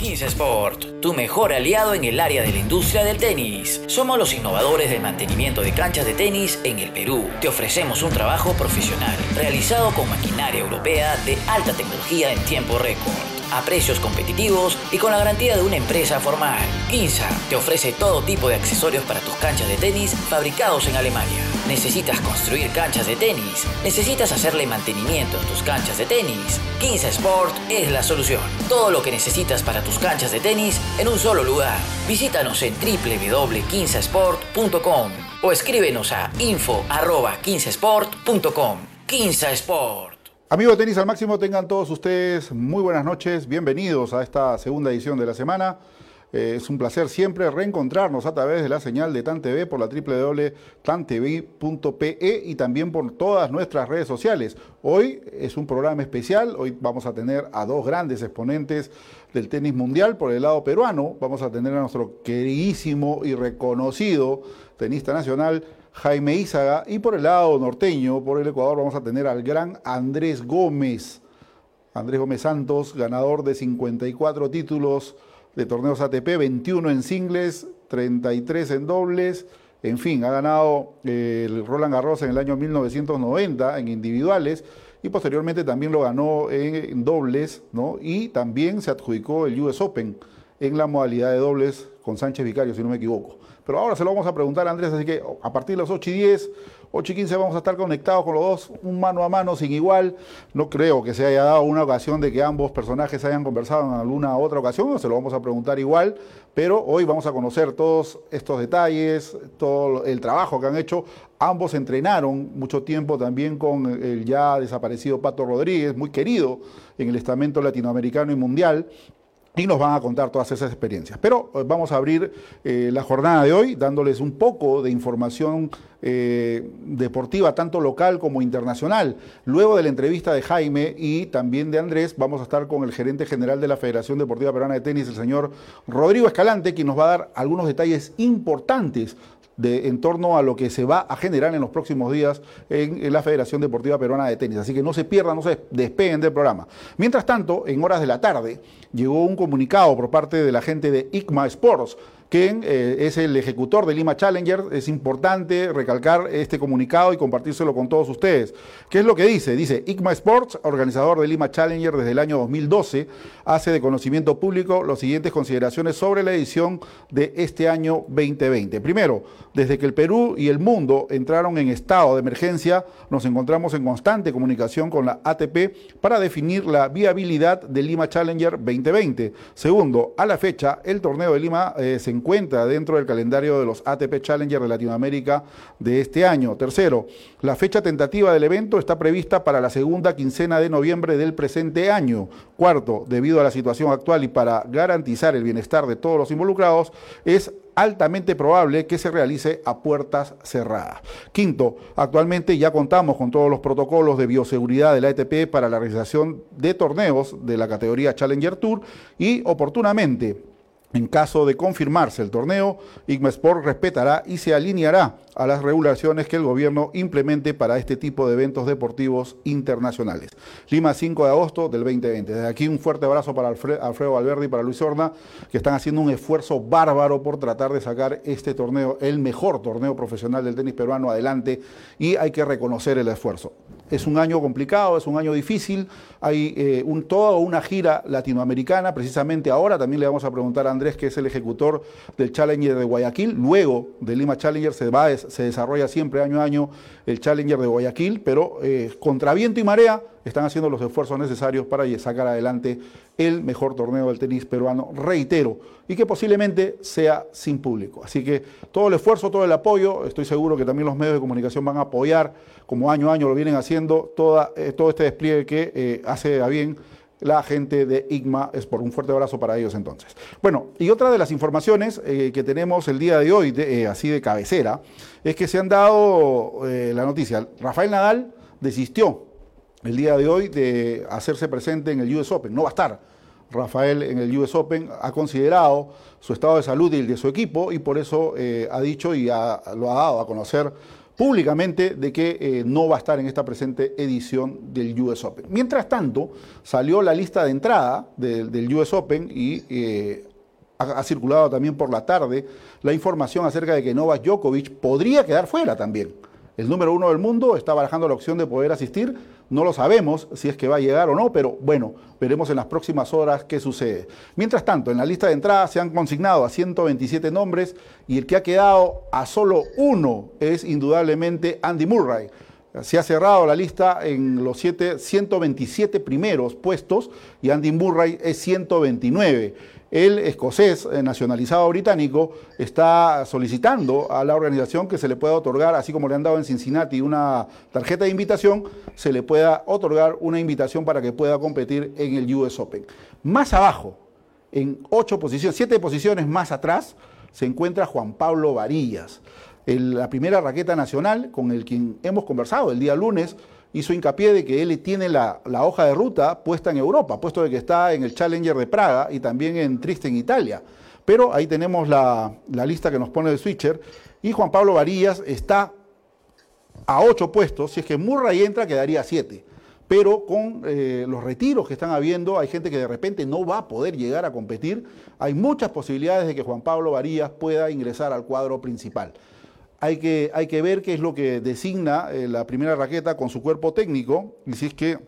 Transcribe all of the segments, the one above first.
15 Sport, tu mejor aliado en el área de la industria del tenis. Somos los innovadores del mantenimiento de canchas de tenis en el Perú. Te ofrecemos un trabajo profesional, realizado con maquinaria europea de alta tecnología en tiempo récord a precios competitivos y con la garantía de una empresa formal. Quinza te ofrece todo tipo de accesorios para tus canchas de tenis fabricados en Alemania. ¿Necesitas construir canchas de tenis? ¿Necesitas hacerle mantenimiento en tus canchas de tenis? Quinza Sport es la solución. Todo lo que necesitas para tus canchas de tenis en un solo lugar. Visítanos en www.quinzasport.com o escríbenos a info.15sport.com. Quinza Sport. Amigos de Tenis al Máximo, tengan todos ustedes muy buenas noches, bienvenidos a esta segunda edición de la semana. Eh, es un placer siempre reencontrarnos a través de la señal de TAN TV por la www.tantv.pe y también por todas nuestras redes sociales. Hoy es un programa especial, hoy vamos a tener a dos grandes exponentes del tenis mundial por el lado peruano. Vamos a tener a nuestro queridísimo y reconocido tenista nacional, Jaime Ízaga. Y por el lado norteño, por el Ecuador, vamos a tener al gran Andrés Gómez. Andrés Gómez Santos, ganador de 54 títulos de torneos ATP, 21 en singles, 33 en dobles. En fin, ha ganado eh, el Roland Garros en el año 1990 en individuales y posteriormente también lo ganó en, dobles, ¿no? Y también se adjudicó el US Open en la modalidad de dobles con Sánchez Vicario, si no me equivoco. Pero ahora se lo vamos a preguntar a Andrés, así que a partir de las 8 y 10, 8 y 15 vamos a estar conectados con los dos, un mano a mano, sin igual. No creo que se haya dado una ocasión de que ambos personajes hayan conversado en alguna otra ocasión, se lo vamos a preguntar igual, pero hoy vamos a conocer todos estos detalles, todo el trabajo que han hecho. Ambos entrenaron mucho tiempo también con el ya desaparecido Pato Rodríguez, muy querido en el estamento latinoamericano y mundial y nos van a contar todas esas experiencias. Pero eh, vamos a abrir eh, la jornada de hoy dándoles un poco de información eh, deportiva, tanto local como internacional. Luego de la entrevista de Jaime y también de Andrés, vamos a estar con el gerente general de la Federación Deportiva Peruana de Tenis, el señor Rodrigo Escalante, quien nos va a dar algunos detalles importantes de, en torno a lo que se va a generar en los próximos días en, la Federación Deportiva Peruana de Tenis. Así que no se pierdan, no se despeguen del programa. Mientras tanto, en horas de la tarde, llegó un comunicado por parte de la gente de ICMA Sports quien eh, es el ejecutor de Lima Challenger. Es importante recalcar este comunicado y compartírselo con todos ustedes. ¿Qué es lo que dice? Dice, ICMA Sports, organizador de Lima Challenger desde el año 2012, hace de conocimiento público las siguientes consideraciones sobre la edición de este año 2020. Primero, desde que el Perú y el mundo entraron en estado de emergencia, nos encontramos en constante comunicación con la ATP para definir la viabilidad de Lima Challenger 2020. Segundo, a la fecha, el torneo de Lima eh, se encuentra dentro del calendario de los ATP Challenger de Latinoamérica de este año. Tercero, la fecha tentativa del evento está prevista para la segunda quincena de noviembre del presente año. Cuarto, debido a la situación actual y para garantizar el bienestar de todos los involucrados, es altamente probable que se realice a puertas cerradas. Quinto, actualmente ya contamos con todos los protocolos de bioseguridad de la ATP para la realización de torneos de la categoría Challenger Tour y oportunamente en caso de confirmarse el torneo, Sport respetará y se alineará a las regulaciones que el gobierno implemente para este tipo de eventos deportivos internacionales. Lima 5 de agosto del 2020. Desde aquí un fuerte abrazo para Alfredo Valverde y para Luis Horna, que están haciendo un esfuerzo bárbaro por tratar de sacar este torneo, el mejor torneo profesional del tenis peruano, adelante y hay que reconocer el esfuerzo. Es un año complicado, es un año difícil, hay eh, un, toda una gira latinoamericana, precisamente ahora también le vamos a preguntar a Andrés, que es el ejecutor del Challenger de Guayaquil, luego de Lima Challenger se, va, se desarrolla siempre año a año el Challenger de Guayaquil, pero eh, contra viento y marea están haciendo los esfuerzos necesarios para sacar adelante el mejor torneo del tenis peruano, reitero, y que posiblemente sea sin público. Así que todo el esfuerzo, todo el apoyo, estoy seguro que también los medios de comunicación van a apoyar, como año a año lo vienen haciendo, toda, eh, todo este despliegue que eh, hace a bien la gente de IGMA. Es por un fuerte abrazo para ellos entonces. Bueno, y otra de las informaciones eh, que tenemos el día de hoy, así de cabecera, es que se han dado la noticia. Rafael Nadal desistió el día de hoy de hacerse presente en el US Open. No va a estar Rafael en el US Open, ha considerado su estado de salud y el de su equipo y por eso ha dicho y lo ha dado a conocer públicamente de que eh, no va a estar en esta presente edición del US Open. Mientras tanto, salió la lista de entrada del US Open y eh, ha, circulado también por la tarde la información acerca de que Novak Djokovic podría quedar fuera también. El número uno del mundo está barajando la opción de poder asistir. No lo sabemos si es que va a llegar o no, pero bueno, veremos en las próximas horas qué sucede. Mientras tanto, en la lista de entrada se han consignado a 127 nombres y el que ha quedado a solo uno es indudablemente Andy Murray. Se ha cerrado la lista en los 127 primeros puestos y Andy Murray es 129 el escocés eh, nacionalizado británico está solicitando a la organización que se le pueda otorgar, así como le han dado en Cincinnati una tarjeta de invitación, se le pueda otorgar una invitación para que pueda competir en el US Open. Más abajo, en ocho posiciones, siete posiciones más atrás, se encuentra Juan Pablo Varillas, la primera raqueta nacional con el quien hemos conversado el día lunes hizo hincapié de que él tiene la, hoja de ruta puesta en Europa, puesto de que está en el Challenger de Praga y también en Triste en Italia. Pero ahí tenemos la, lista que nos pone el switcher y Juan Pablo Varillas está a ocho puestos, si es que Murray entra quedaría a siete. Pero con eh, los retiros que están habiendo, hay gente que de repente no va a poder llegar a competir. Hay muchas posibilidades de que Juan Pablo Varillas pueda ingresar al cuadro principal hay que, hay que ver qué es lo que designa eh, la primera raqueta con su cuerpo técnico y si es que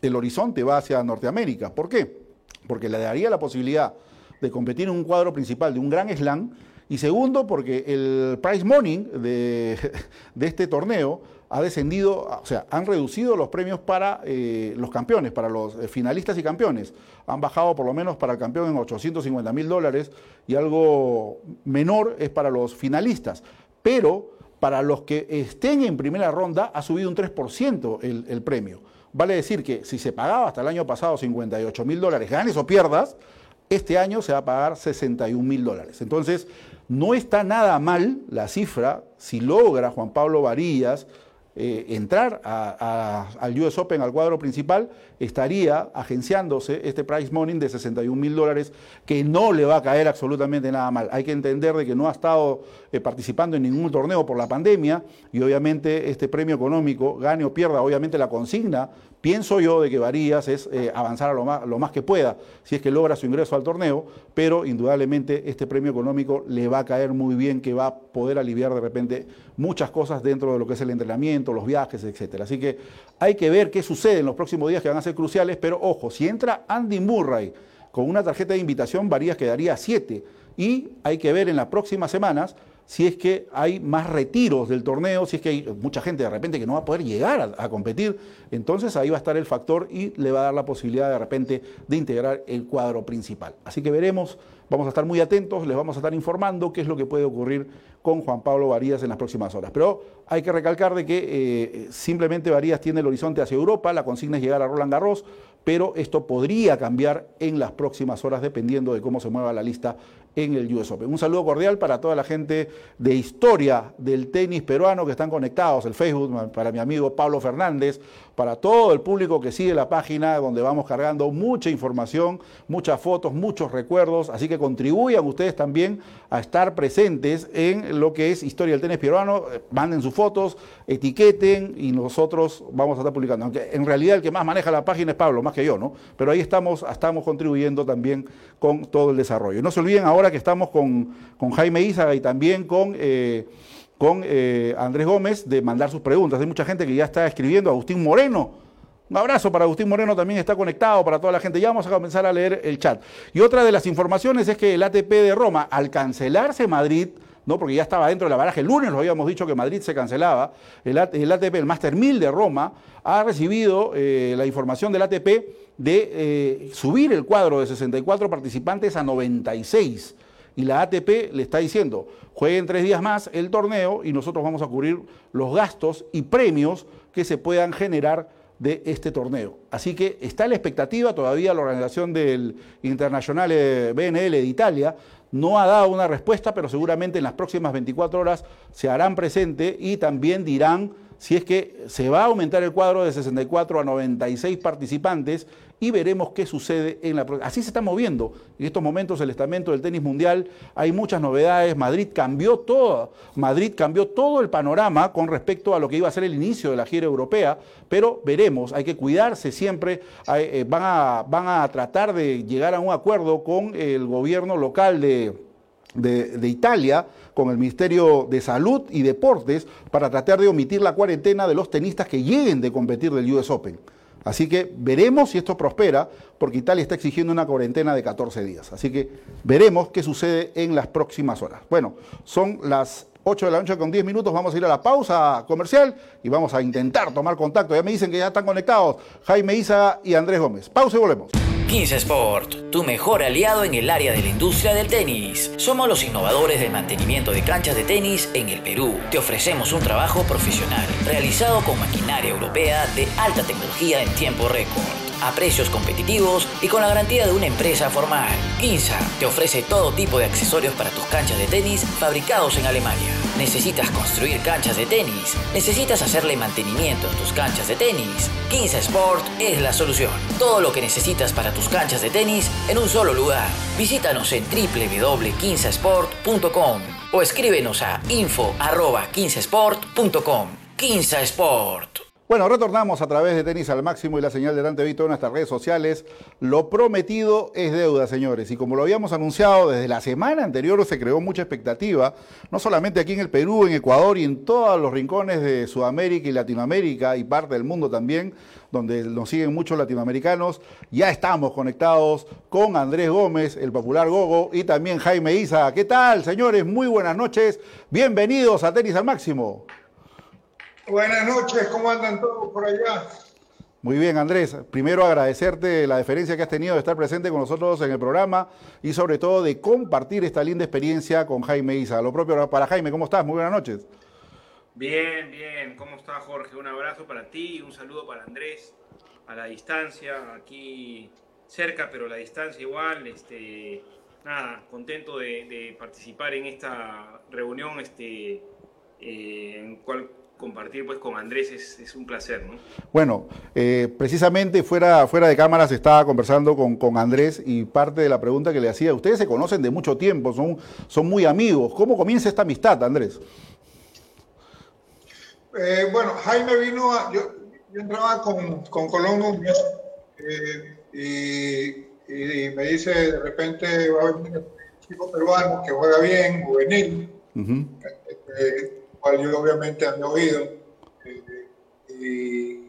el horizonte va hacia Norteamérica. ¿Por qué? Porque le daría la posibilidad de competir en un cuadro principal de un gran slam y segundo porque el price money de, este torneo ha descendido, o sea, han reducido los premios para eh, los campeones, para los eh, finalistas y campeones. Han bajado por lo menos para el campeón en 850 mil dólares y algo menor es para los finalistas pero para los que estén en primera ronda ha subido un 3% el, premio. Vale decir que si se pagaba hasta el año pasado 58 mil dólares, ganes o pierdas, este año se va a pagar 61 mil dólares. Entonces, no está nada mal la cifra si logra Juan Pablo Varillas eh, entrar al US Open, al cuadro principal, estaría agenciándose este price money de 61 mil dólares que no le va a caer absolutamente nada mal. Hay que entender de que no ha estado eh, participando en ningún torneo por la pandemia y obviamente este premio económico, gane o pierda, obviamente la consigna Pienso yo de que Varías es eh, avanzar a lo más, lo más, que pueda, si es que logra su ingreso al torneo, pero indudablemente este premio económico le va a caer muy bien, que va a poder aliviar de repente muchas cosas dentro de lo que es el entrenamiento, los viajes, etcétera. Así que hay que ver qué sucede en los próximos días que van a ser cruciales, pero ojo, si entra Andy Murray con una tarjeta de invitación, Varías quedaría a 7. Y hay que ver en las próximas semanas si es que hay más retiros del torneo, si es que hay mucha gente de repente que no va a poder llegar a, competir, entonces ahí va a estar el factor y le va a dar la posibilidad de repente de integrar el cuadro principal. Así que veremos, vamos a estar muy atentos, les vamos a estar informando qué es lo que puede ocurrir con Juan Pablo Varías en las próximas horas. Pero hay que recalcar de que eh, simplemente Varías tiene el horizonte hacia Europa, la consigna es llegar a Roland Garros, pero esto podría cambiar en las próximas horas dependiendo de cómo se mueva la lista en el US Open. Un saludo cordial para toda la gente de historia del tenis peruano que están conectados, el Facebook, para mi amigo Pablo Fernández, para todo el público que sigue la página donde vamos cargando mucha información, muchas fotos, muchos recuerdos, así que contribuyan ustedes también a estar presentes en lo que es historia del tenis peruano, manden sus fotos, etiqueten y nosotros vamos a estar publicando. Aunque en realidad el que más maneja la página es Pablo, más que yo, ¿no? Pero ahí estamos, estamos contribuyendo también con todo el desarrollo. No se olviden que estamos con, Jaime Ízaga y también con... Eh, con eh, Andrés Gómez de mandar sus preguntas. Hay mucha gente que ya está escribiendo. Agustín Moreno, un abrazo para Agustín Moreno, también está conectado para toda la gente. Ya vamos a comenzar a leer el chat. Y otra de las informaciones es que el ATP de Roma, al cancelarse Madrid, ¿no? porque ya estaba dentro de la baraja, el lunes lo habíamos dicho que Madrid se cancelaba, el, ATP, el Master 1000 de Roma, ha recibido eh, la información del ATP de subir el cuadro de 64 participantes a 96 y la ATP le está diciendo, jueguen tres días más el torneo y nosotros vamos a cubrir los gastos y premios que se puedan generar de este torneo. Así que está la expectativa, todavía la organización del Internacional BNL de Italia no ha dado una respuesta, pero seguramente en las próximas 24 horas se harán presente y también dirán si es que se va a aumentar el cuadro de 64 a 96 participantes y veremos qué sucede en la Así se está moviendo en estos momentos el estamento del tenis mundial. Hay muchas novedades. Madrid cambió todo. Madrid cambió todo el panorama con respecto a lo que iba a ser el inicio de la gira europea. Pero veremos, hay que cuidarse siempre. Eh, van, a, van a tratar de llegar a un acuerdo con el gobierno local de, de, Italia con el Ministerio de Salud y Deportes para tratar de omitir la cuarentena de los tenistas que lleguen de competir del US Open. Así que veremos si esto prospera, porque Italia está exigiendo una cuarentena de 14 días. Así que veremos qué sucede en las próximas horas. Bueno, son las 8 de la noche con 10 minutos, vamos a ir a la pausa comercial y vamos a intentar tomar contacto. Ya me dicen que ya están conectados Jaime Isa y Andrés Gómez. Pausa y volvemos. 15 Sport, tu mejor aliado en el área de la industria del tenis. Somos los innovadores del mantenimiento de canchas de tenis en el Perú. Te ofrecemos un trabajo profesional, realizado con maquinaria europea de alta tecnología en tiempo récord a precios competitivos y con la garantía de una empresa formal. Kinsa te ofrece todo tipo de accesorios para tus canchas de tenis fabricados en Alemania. ¿Necesitas construir canchas de tenis? ¿Necesitas hacerle mantenimiento en tus canchas de tenis? Kinsa Sport es la solución. Todo lo que necesitas para tus canchas de tenis en un solo lugar. Visítanos en www.kinsasport.com o escríbenos a info.15sport.com. Kinsa Sport. Bueno, retornamos a través de Tenis al Máximo y la señal de Dante Vito en nuestras redes sociales. Lo prometido es deuda, señores. Y como lo habíamos anunciado desde la semana anterior, se creó mucha expectativa, no solamente aquí en el Perú, en Ecuador y en todos los rincones de Sudamérica y Latinoamérica y parte del mundo también, donde nos siguen muchos latinoamericanos. Ya estamos conectados con Andrés Gómez, el popular Gogo, y también Jaime Isa. ¿Qué tal, señores? Muy buenas noches. Bienvenidos a Tenis al Máximo. Buenas noches, ¿cómo andan todos por allá? Muy bien, Andrés. Primero agradecerte la deferencia que has tenido de estar presente con nosotros en el programa y sobre todo de compartir esta linda experiencia con Jaime Isa. Lo propio para Jaime, ¿cómo estás? Muy buenas noches. Bien, bien. ¿Cómo estás, Jorge? Un abrazo para ti, y un saludo para Andrés a la distancia, aquí cerca, pero a la distancia igual. Este, nada, contento de, participar en esta reunión este, eh, en cual compartir pues con Andrés es, un placer, ¿no? Bueno, eh, precisamente fuera, fuera de cámaras estaba conversando con, Andrés y parte de la pregunta que le hacía, ustedes se conocen de mucho tiempo, son, son muy amigos. ¿Cómo comienza esta amistad, Andrés? Eh, bueno, Jaime vino, a, yo, entraba con, con Colombo eh, y, me dice de repente va a venir un chico peruano que juega bien, juvenil cual yo obviamente había oído. Eh, y,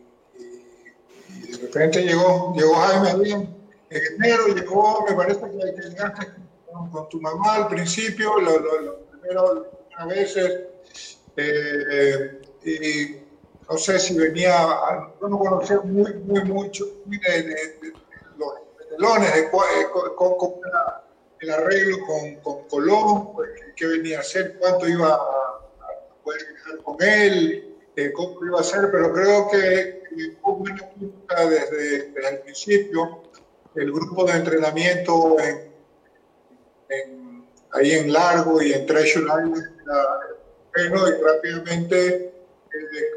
de repente llegó, llegó Jaime bien, en enero llegó, me parece que, llegaste con, tu mamá al principio, las primeras veces, eh, y no sé si venía, yo no conocía muy, muy mucho de, los telones, de, con, el arreglo con, con Colón, pues, qué venía a hacer, cuánto iba a poder con él, eh, cómo iba a ser, pero creo que hubo una química desde, el principio. El grupo de entrenamiento en, ahí en Largo y en Treasure Island bueno y rápidamente eh,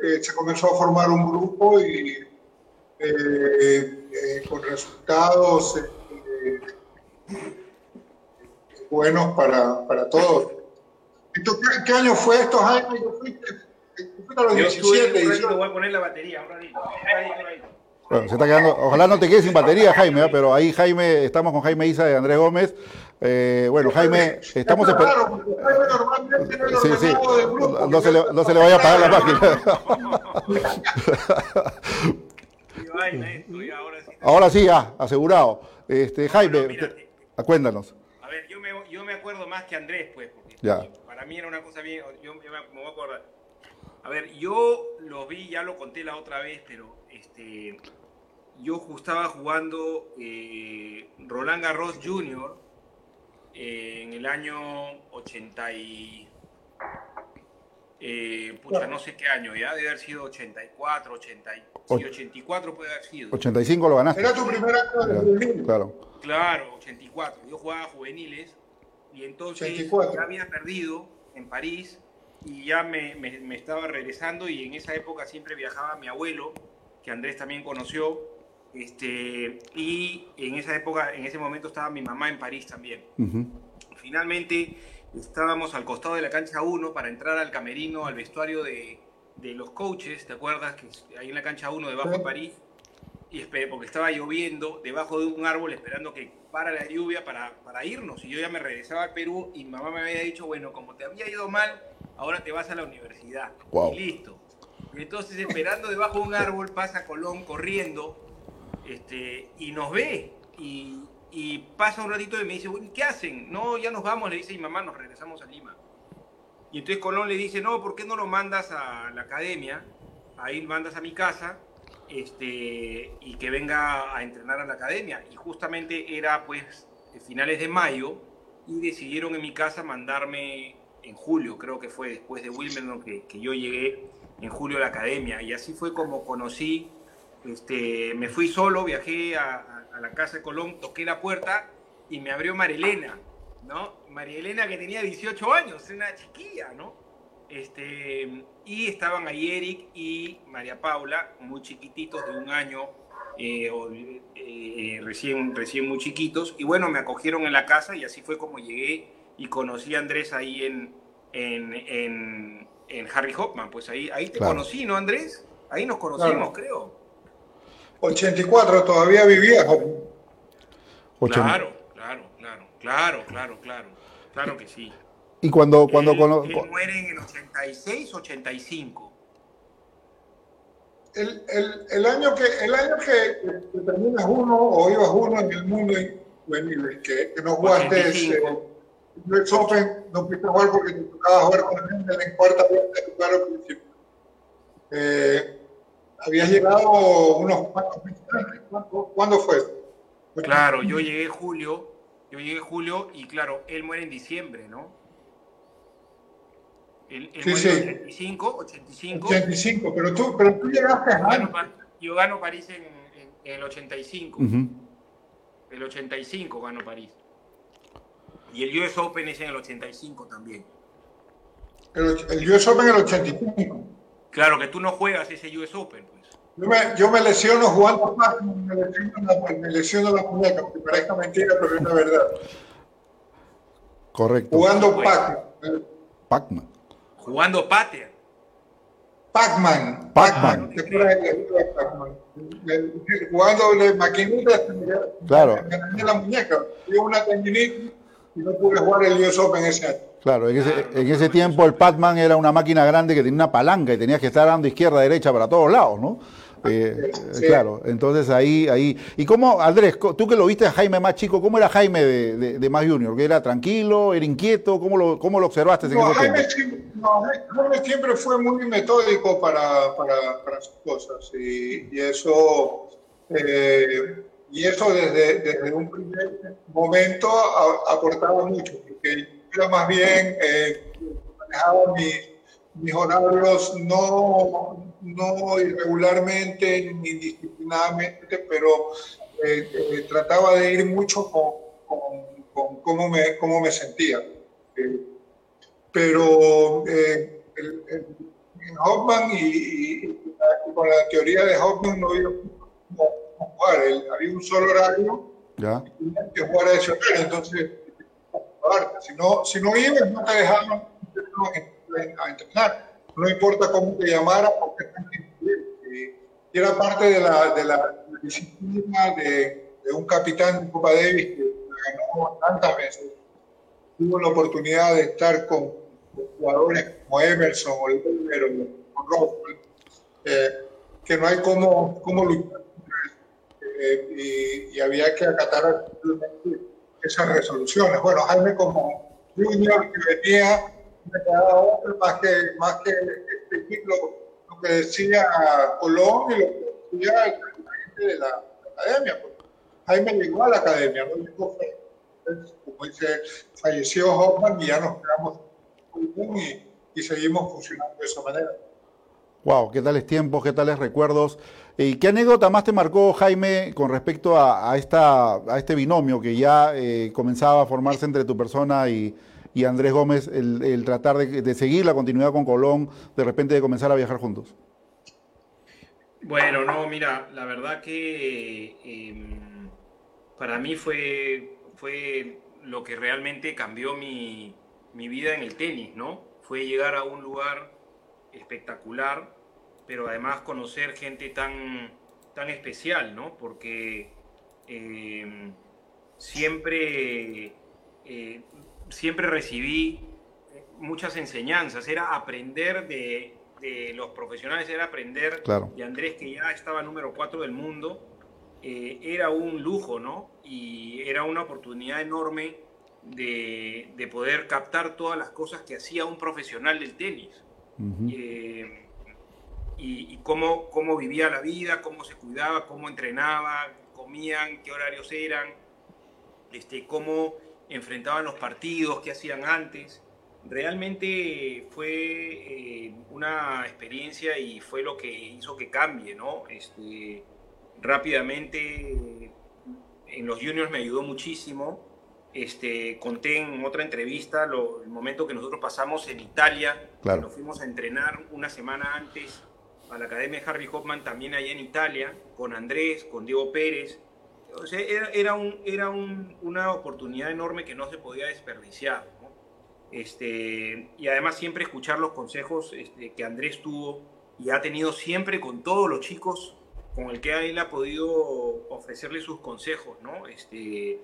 eh, se comenzó a formar un grupo y con resultados buenos para, para todos. ¿Qué, año fue esto, Jaime? Yo fui, a los 17. voy a poner la batería, un ratito. Bueno, se está quedando, ojalá no te quedes sin batería, Jaime, ¿eh? pero ahí Jaime, estamos con Jaime Isa de Andrés Gómez. Eh, bueno, Jaime, estamos esperando. Sí, sí, no se, le, no se le vaya a apagar la máquina. Ahora sí, ya, asegurado. Este, Jaime, cuéntanos. A ver, yo me, yo me acuerdo más que Andrés, pues, porque ya a mí era una cosa bien, yo me, voy a acordar. A ver, yo lo vi, ya lo conté la otra vez, pero este, yo estaba jugando eh, Roland Garros Jr. Eh, en el año 80 y... Eh, pucha, no sé qué año, ya debe haber sido 84, 80, sí, 84 puede haber sido. 85 lo ganaste. Era tu primer año de Claro. Claro, 84. Yo jugaba juveniles y entonces 84. ya había perdido en París y ya me, me- me estaba regresando y en esa época siempre viajaba mi abuelo, que Andrés también conoció, este, y en esa época, en ese momento estaba mi mamá en París también. Finalmente estábamos al costado de la cancha 1 para entrar al camerino, al vestuario de, de los coaches, ¿te acuerdas? Que ahí en la cancha 1 debajo de. París. Y esperé, porque estaba lloviendo debajo de un árbol esperando que para la lluvia para, para irnos. Y yo ya me regresaba al Perú y mamá me había dicho, bueno, como te había ido mal, ahora te vas a la universidad. Guau. Y listo. Y entonces esperando debajo de un árbol pasa Colón corriendo este, y nos ve. Y, y pasa un ratito y me dice, "Bueno, ¿qué hacen? No, ya nos vamos, le dice mi mamá, nos regresamos a Lima. Y entonces Colón le dice, no, ¿por qué no lo mandas a la academia? Ahí mandas a mi casa este, y que venga a entrenar a la academia. Y justamente era pues finales de mayo y decidieron en mi casa mandarme en julio, creo que fue después de Wimbledon que, que yo llegué en julio a la academia. Y así fue como conocí, este, me fui solo, viajé a, la casa de Colón, toqué la puerta y me abrió Marilena, ¿no? María Elena que tenía 18 años, una chiquilla, ¿no? Este, y estaban ahí Eric y María Paula, muy chiquititos, de un año, eh, o, eh, recién, recién muy chiquitos. Y bueno, me acogieron en la casa y así fue como llegué y conocí a Andrés ahí en, en, en, en Harry Hopman. Pues ahí, ahí te Claro. conocí, ¿no, Andrés? Ahí nos conocimos, Claro. creo. 84 todavía vivía. Claro, claro, claro, claro, claro, claro. Claro que sí. Y cuando, cuando, él, cu- muere en el 86, 85. El, el, el año que el año que, que terminas uno o ibas uno en el mundo juvenil, que, que no jugaste ese, 85. el US Open, no pudiste jugar porque te tocaba jugar con Hendel en cuarta ronda de lugar al principio. Eh, habías llegado unos cuantos meses antes. ¿Cuándo, ¿Cuándo fue? Claro, yo llegué julio, yo llegué julio y claro, él muere en diciembre, ¿no? Él, él Sí, muere sí. en 85, 85. 85, pero tú, pero tú llegaste Yo gano, antes. Pa- yo gano París en, en- en el 85. Ujú. El 85 gano París. Y el US Open es en el 85 también. El, el US Open en el 85. Claro que tú no juegas ese US Open, pues. Yo me, yo me lesiono jugando Pac-Man, me lesiono, la, me lesiono la muñeca, aunque parezca mentira, pero es la verdad. correcto. Jugando Bueno. Pac-Man. Pac-Man. Jugando Pater. Pac-Man. Pac-Man. El- Jugando maquinitas, Claro. me dañé la muñeca. Una tendinitis y no pude jugar el US Open ese año. Claro, en ese, en ese tiempo el Pac-Man era una máquina grande que tenía una palanca y tenías que estar dando izquierda, derecha para todos lados, ¿no? Eh, Sí. Claro, entonces ahí, ahí. ¿Y cómo, Andrés, tú que lo viste a Jaime más chico, cómo era Jaime de, de, de más junior? ¿Que era tranquilo, era inquieto? ¿Cómo lo, cómo lo observaste en No, ese Jaime, siempre, no, Jaime siempre fue muy metódico para, para, para sus cosas y, y eso eh, y eso desde, desde un primer momento a- aportaba mucho, porque yo era más bien eh, manejaba mis, mis horarios no, no irregularmente ni disciplinadamente, pero eh, eh, trataba de ir mucho con, con, con cómo, me, cómo me sentía. Eh, pero eh, el- el- en Hoffman y, y- y con la teoría de Hoffman no había cómo jugar. El- había un solo horario ¿Ya? y que jugar a ese horario. Entonces, si no, si no ibas, no te dejaban a entrenar. No importa cómo te llamaran. Y, era parte de la, disciplina de, un capitán de Copa Davis que ganó tantas veces tuvo la oportunidad de estar con, jugadores como Emerson o Lever o Rockwell, eh, que no hay cómo, cómo luchar. Eh, y, había que acatar esas resoluciones. Bueno, Jaime como junior que venía, me quedaba otro más que, más que este, lo, lo que decía Colón y lo que decía la gente de la, de la academia. Jaime llegó a la academia, no llegó como dice, falleció Hoffman y ya nos quedamos bien y, y seguimos funcionando de esa manera. Wow, qué tales tiempos, qué tales recuerdos. ¿Y qué anécdota más te marcó, Jaime, con respecto a, esta, a este binomio que ya eh, comenzaba a formarse entre tu persona y, Andrés Gómez, el, tratar de, seguir la continuidad con Colón, de repente de comenzar a viajar juntos? Bueno, no, mira, la verdad que em, para mí fue, fue lo que realmente cambió mi, mi vida en el tenis, ¿no? Fue llegar a un lugar espectacular, pero además conocer gente tan, tan especial, ¿no? Porque eh, siempre, eh, siempre recibí muchas enseñanzas, era aprender de, los profesionales, era aprender de Andrés, que ya estaba número 4 del mundo, eh, era un lujo, ¿no? Y era una oportunidad enorme de, de, poder captar todas las cosas que hacía un profesional del tenis. Eh, y, cómo, cómo, vivía la vida, cómo se cuidaba, cómo entrenaba, comían, qué horarios eran, este, cómo enfrentaban los partidos, qué hacían antes. Realmente fue eh, una experiencia y fue lo que hizo que cambie, ¿no? Este, rápidamente en los juniors me ayudó muchísimo este, conté en otra entrevista el momento que nosotros pasamos en Italia, nos fuimos a entrenar una semana antes a la Academia Harry Hoffman, también allá en Italia, con Andrés, con Diego Pérez. Sea, era, un, era una oportunidad enorme que no se podía desperdiciar. Este, y además siempre escuchar los consejos este, que Andrés tuvo y ha tenido siempre con todos los chicos con el que él ha podido ofrecerle sus consejos, ¿no? Este,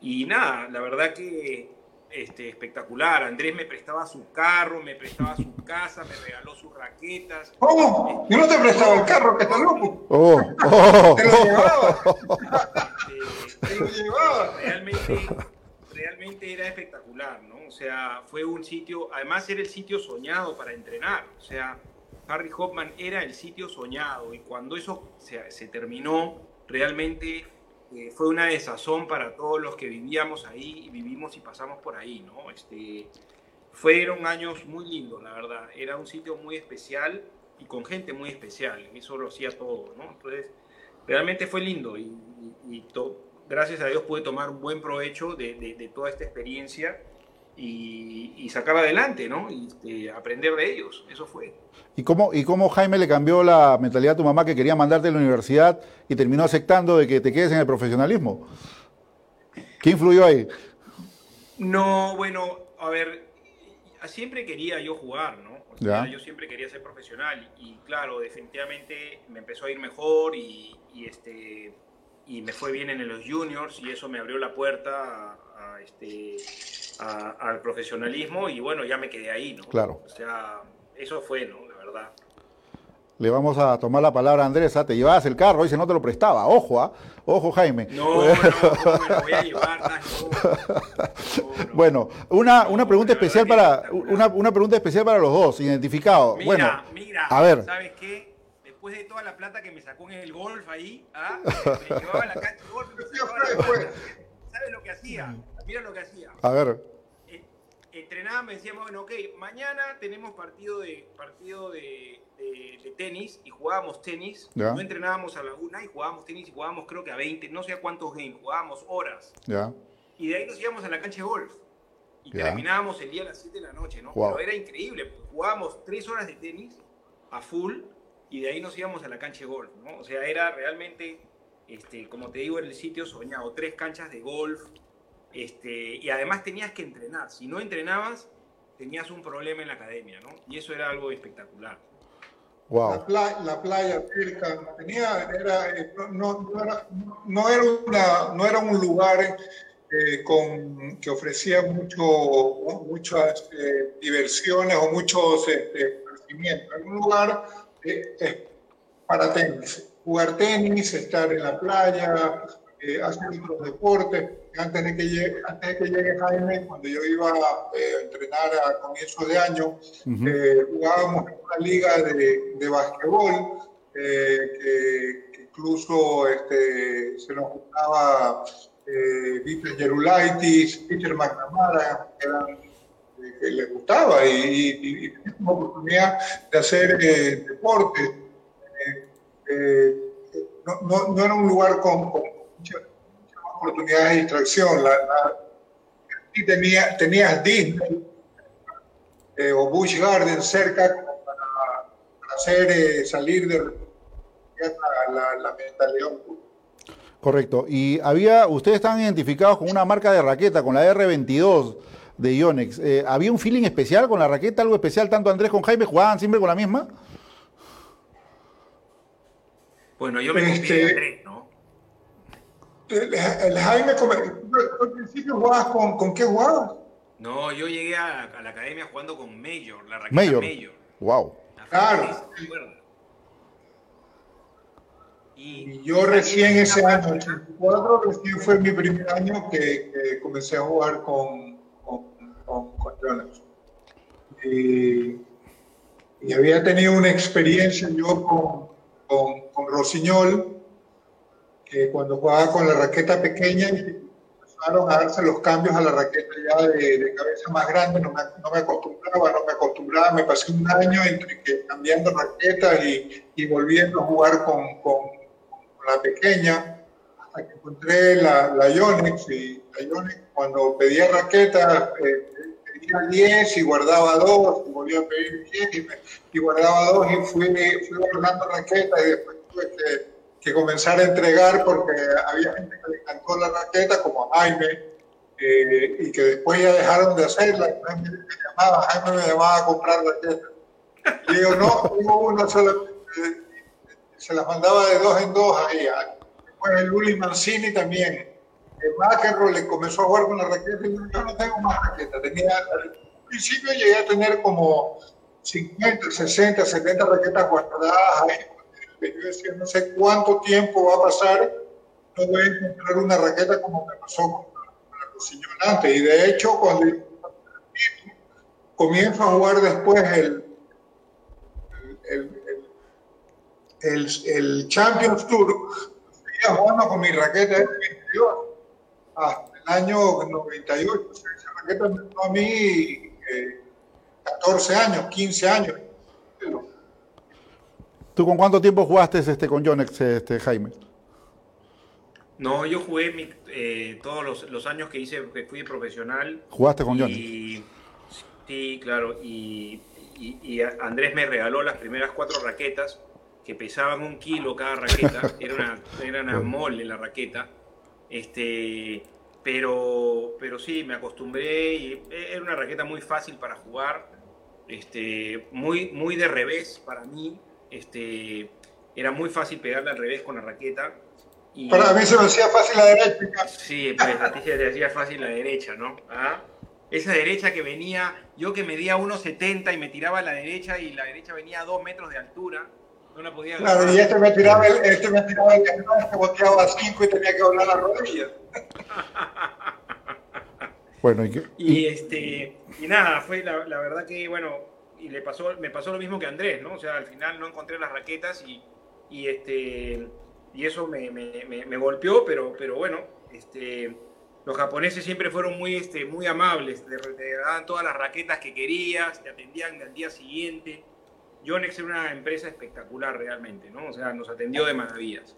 y nada, la verdad que este, espectacular. Andrés me prestaba su carro, me prestaba su casa, me regaló sus raquetas. ¿Cómo? Yo no te prestaba el carro, que estás loco. Oh, oh, te lo llevaba. te lo llevaba. Realmente, realmente era espectacular, ¿no? O sea, fue un sitio, además era el sitio soñado para entrenar. O sea, Harry Hoffman era el sitio soñado y cuando eso se, se terminó, realmente eh, fue una desazón para todos los que vivíamos ahí vivimos y pasamos por ahí, ¿no? Este, fueron años muy lindos, la verdad. Era un sitio muy especial y con gente muy especial. Eso lo hacía todo, ¿no? Entonces, realmente fue lindo y, gracias a Dios pude tomar un buen provecho de toda esta experiencia y, sacar adelante, ¿no? Y este, aprender de ellos, eso fue. ¿Y cómo, ¿Y cómo Jaime le cambió la mentalidad a tu mamá que quería mandarte a la universidad y terminó aceptando de que te quedes en el profesionalismo? ¿Qué influyó ahí? No, bueno, a ver, siempre quería yo jugar, ¿no? O sea, yo siempre quería ser profesional y, claro, definitivamente me empezó a ir mejor y, este y me fue bien en los juniors y eso me abrió la puerta a este al profesionalismo y bueno, ya me quedé ahí, ¿no? Claro. O sea, eso fue, ¿no? La verdad. Le vamos a tomar la palabra a Andrés, ¿ah? te llevabas el carro y se no te lo prestaba, ojo, ¿ah? ojo Jaime. No, no, me lo voy a llevar, Bueno, una, una pregunta especial para una, una, pregunta especial para los dos, identificados. Mira, bueno, mira, a ver. ¿sabes qué? Después de toda la plata que me sacó en el golf ahí, ¿ah? me llevaba la cancha de golf, ¿sabes lo que hacía? Mira lo que hacía. A ver. Eh, entrenábamos, decíamos, bueno, ok, mañana tenemos partido de, partido de, tenis y jugábamos tenis. No entrenábamos a la una y jugábamos tenis y jugábamos creo que a 20, no sé a cuántos games, jugábamos horas. Ya. Y de ahí nos íbamos a la cancha de golf. Y terminábamos el día a las 7 de la noche, ¿no? Pero era increíble. Jugábamos tres horas de tenis a full y de ahí nos íbamos a la cancha de golf, ¿no? O sea, era realmente, este, como te digo, en el sitio soñado, tres canchas de golf, este, y además tenías que entrenar. Si no entrenabas, tenías un problema en la academia, ¿no? Y eso era algo espectacular. La, playa, la playa cerca, tenía, era, eh, no, no, era, no, era una, no era un lugar eh, con, que ofrecía mucho, muchas eh, diversiones o muchos este, Era un lugar para tenis, jugar tenis, estar en la playa, hacer otros deportes antes de que llegue, antes de que llegue Jaime, cuando yo iba eh, a entrenar a comienzos de año, eh, jugábamos en una liga de, de basquetbol, eh, que, incluso este, se nos juntaba Peter Gerulaitis, Peter McNamara, que eran le gustaba y, y, tenía oportunidad de hacer eh, deporte. Eh, no, era un lugar con, muchas, oportunidades de distracción. La, tenía, tenías Disney o Busch Garden cerca para, hacer salir de la, la mentalidad Correcto. Y había, ustedes están identificados con una marca de raqueta, con la R22 de Ionex. Eh, ¿Había un feeling especial con la raqueta, algo especial, tanto Andrés con Jaime? ¿Jugaban siempre con la misma? Bueno, yo me este, Andrés, ¿no? El, Jaime, al principio jugabas con, con qué jugabas? No, yo llegué a, la academia jugando con Major, la raqueta Major. Major. Wow. Claro. Y, yo recién ese año, 84, recién fue mi primer año que, comencé a jugar con, con, con, Jonas. Y, había tenido una experiencia yo con, con, con Rosiñol, que cuando jugaba con la raqueta pequeña empezaron a darse los cambios a la raqueta ya de, cabeza más grande, no me, no me, acostumbraba, no me acostumbraba, me pasé un año entre que cambiando raquetas y, y volviendo a jugar con, con la pequeña, hasta que encontré la, la Yonex, y la cuando pedía raquetas, eh, pedía 10 y guardaba 2, y volvía a pedir 10 y, y, guardaba 2 y fui, fui guardando raquetas y después tuve que, que, comenzar a entregar porque había gente que le encantó la raqueta, como a Jaime, eh, y que después ya dejaron de hacerla, y me, llamaba, Jaime me llamaba a comprar raquetas. Y digo, no, tengo una sola se las mandaba de dos en dos ahí. Después el Luli Mancini también. El McEnroe le comenzó a jugar con la raqueta y yo no tengo más raqueta. Tenía, al principio llegué a tener como 50, 60, 70 raquetas guardadas ahí. Yo decía, no sé cuánto tiempo va a pasar, no voy a encontrar una raqueta como me pasó con la antes. Y de hecho, cuando comienzo a jugar después el, el el, el Champions Tour, seguía jugando con mi raqueta de 22 hasta el año 98. esa raqueta me a mí 14 eh, años, 15 años. ¿Tú con cuánto tiempo jugaste este, con Yonex, este, Jaime? No, yo jugué eh, todos los, los, años que hice, que fui profesional. ¿Jugaste con Yonex? Sí, claro. Y, y, y, Andrés me regaló las primeras cuatro raquetas que pesaban un kilo cada raqueta, era una, era una mole la raqueta, este, pero, pero sí, me acostumbré y era una raqueta muy fácil para jugar, este, muy, muy de revés para mí, este, era muy fácil pegarle al revés con la raqueta. Y, para mí se me hacía fácil la derecha. Sí, pues a ti se te hacía fácil la derecha, ¿no? ¿Ah? Esa derecha que venía, yo que medía 1,70 y me tiraba a la derecha y la derecha venía a 2 metros de altura, no podía Claro, y este me tiraba el, este me tiraba el este boteaba a 5 y tenía que doblar la rodilla. bueno, y, y, este y nada, fue la, la, verdad que bueno, y le pasó me pasó lo mismo que Andrés, ¿no? O sea, al final no encontré las raquetas y, y este y eso me, me, me, golpeó, pero pero bueno, este los japoneses siempre fueron muy, este, muy amables, te, te daban todas las raquetas que querías, te atendían al día siguiente. Yonex era una empresa espectacular realmente, ¿no? O sea, nos atendió de maravillas.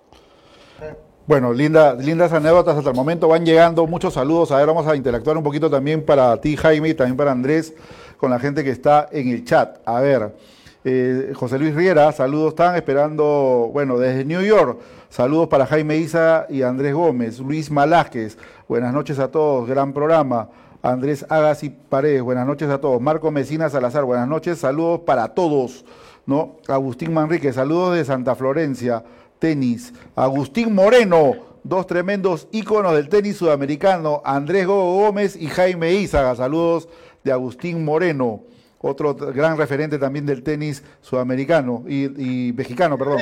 Bueno, linda, lindas anécdotas hasta el momento. Van llegando muchos saludos. A ver, vamos a interactuar un poquito también para ti, Jaime, y también para Andrés, con la gente que está en el chat. A ver, eh, José Luis Riera, saludos. Están esperando, bueno, desde New York. Saludos para Jaime Isa y Andrés Gómez. Luis Malásquez, buenas noches a todos. Gran programa. Andrés Agassi Paredes, buenas noches a todos. Marco Mesina Salazar, buenas noches, saludos para todos. ¿no? Agustín Manrique, saludos de Santa Florencia, tenis. Agustín Moreno, dos tremendos íconos del tenis sudamericano, Andrés Gogo Gómez y Jaime Izaga, saludos de Agustín Moreno, otro gran referente también del tenis sudamericano y, mexicano, perdón.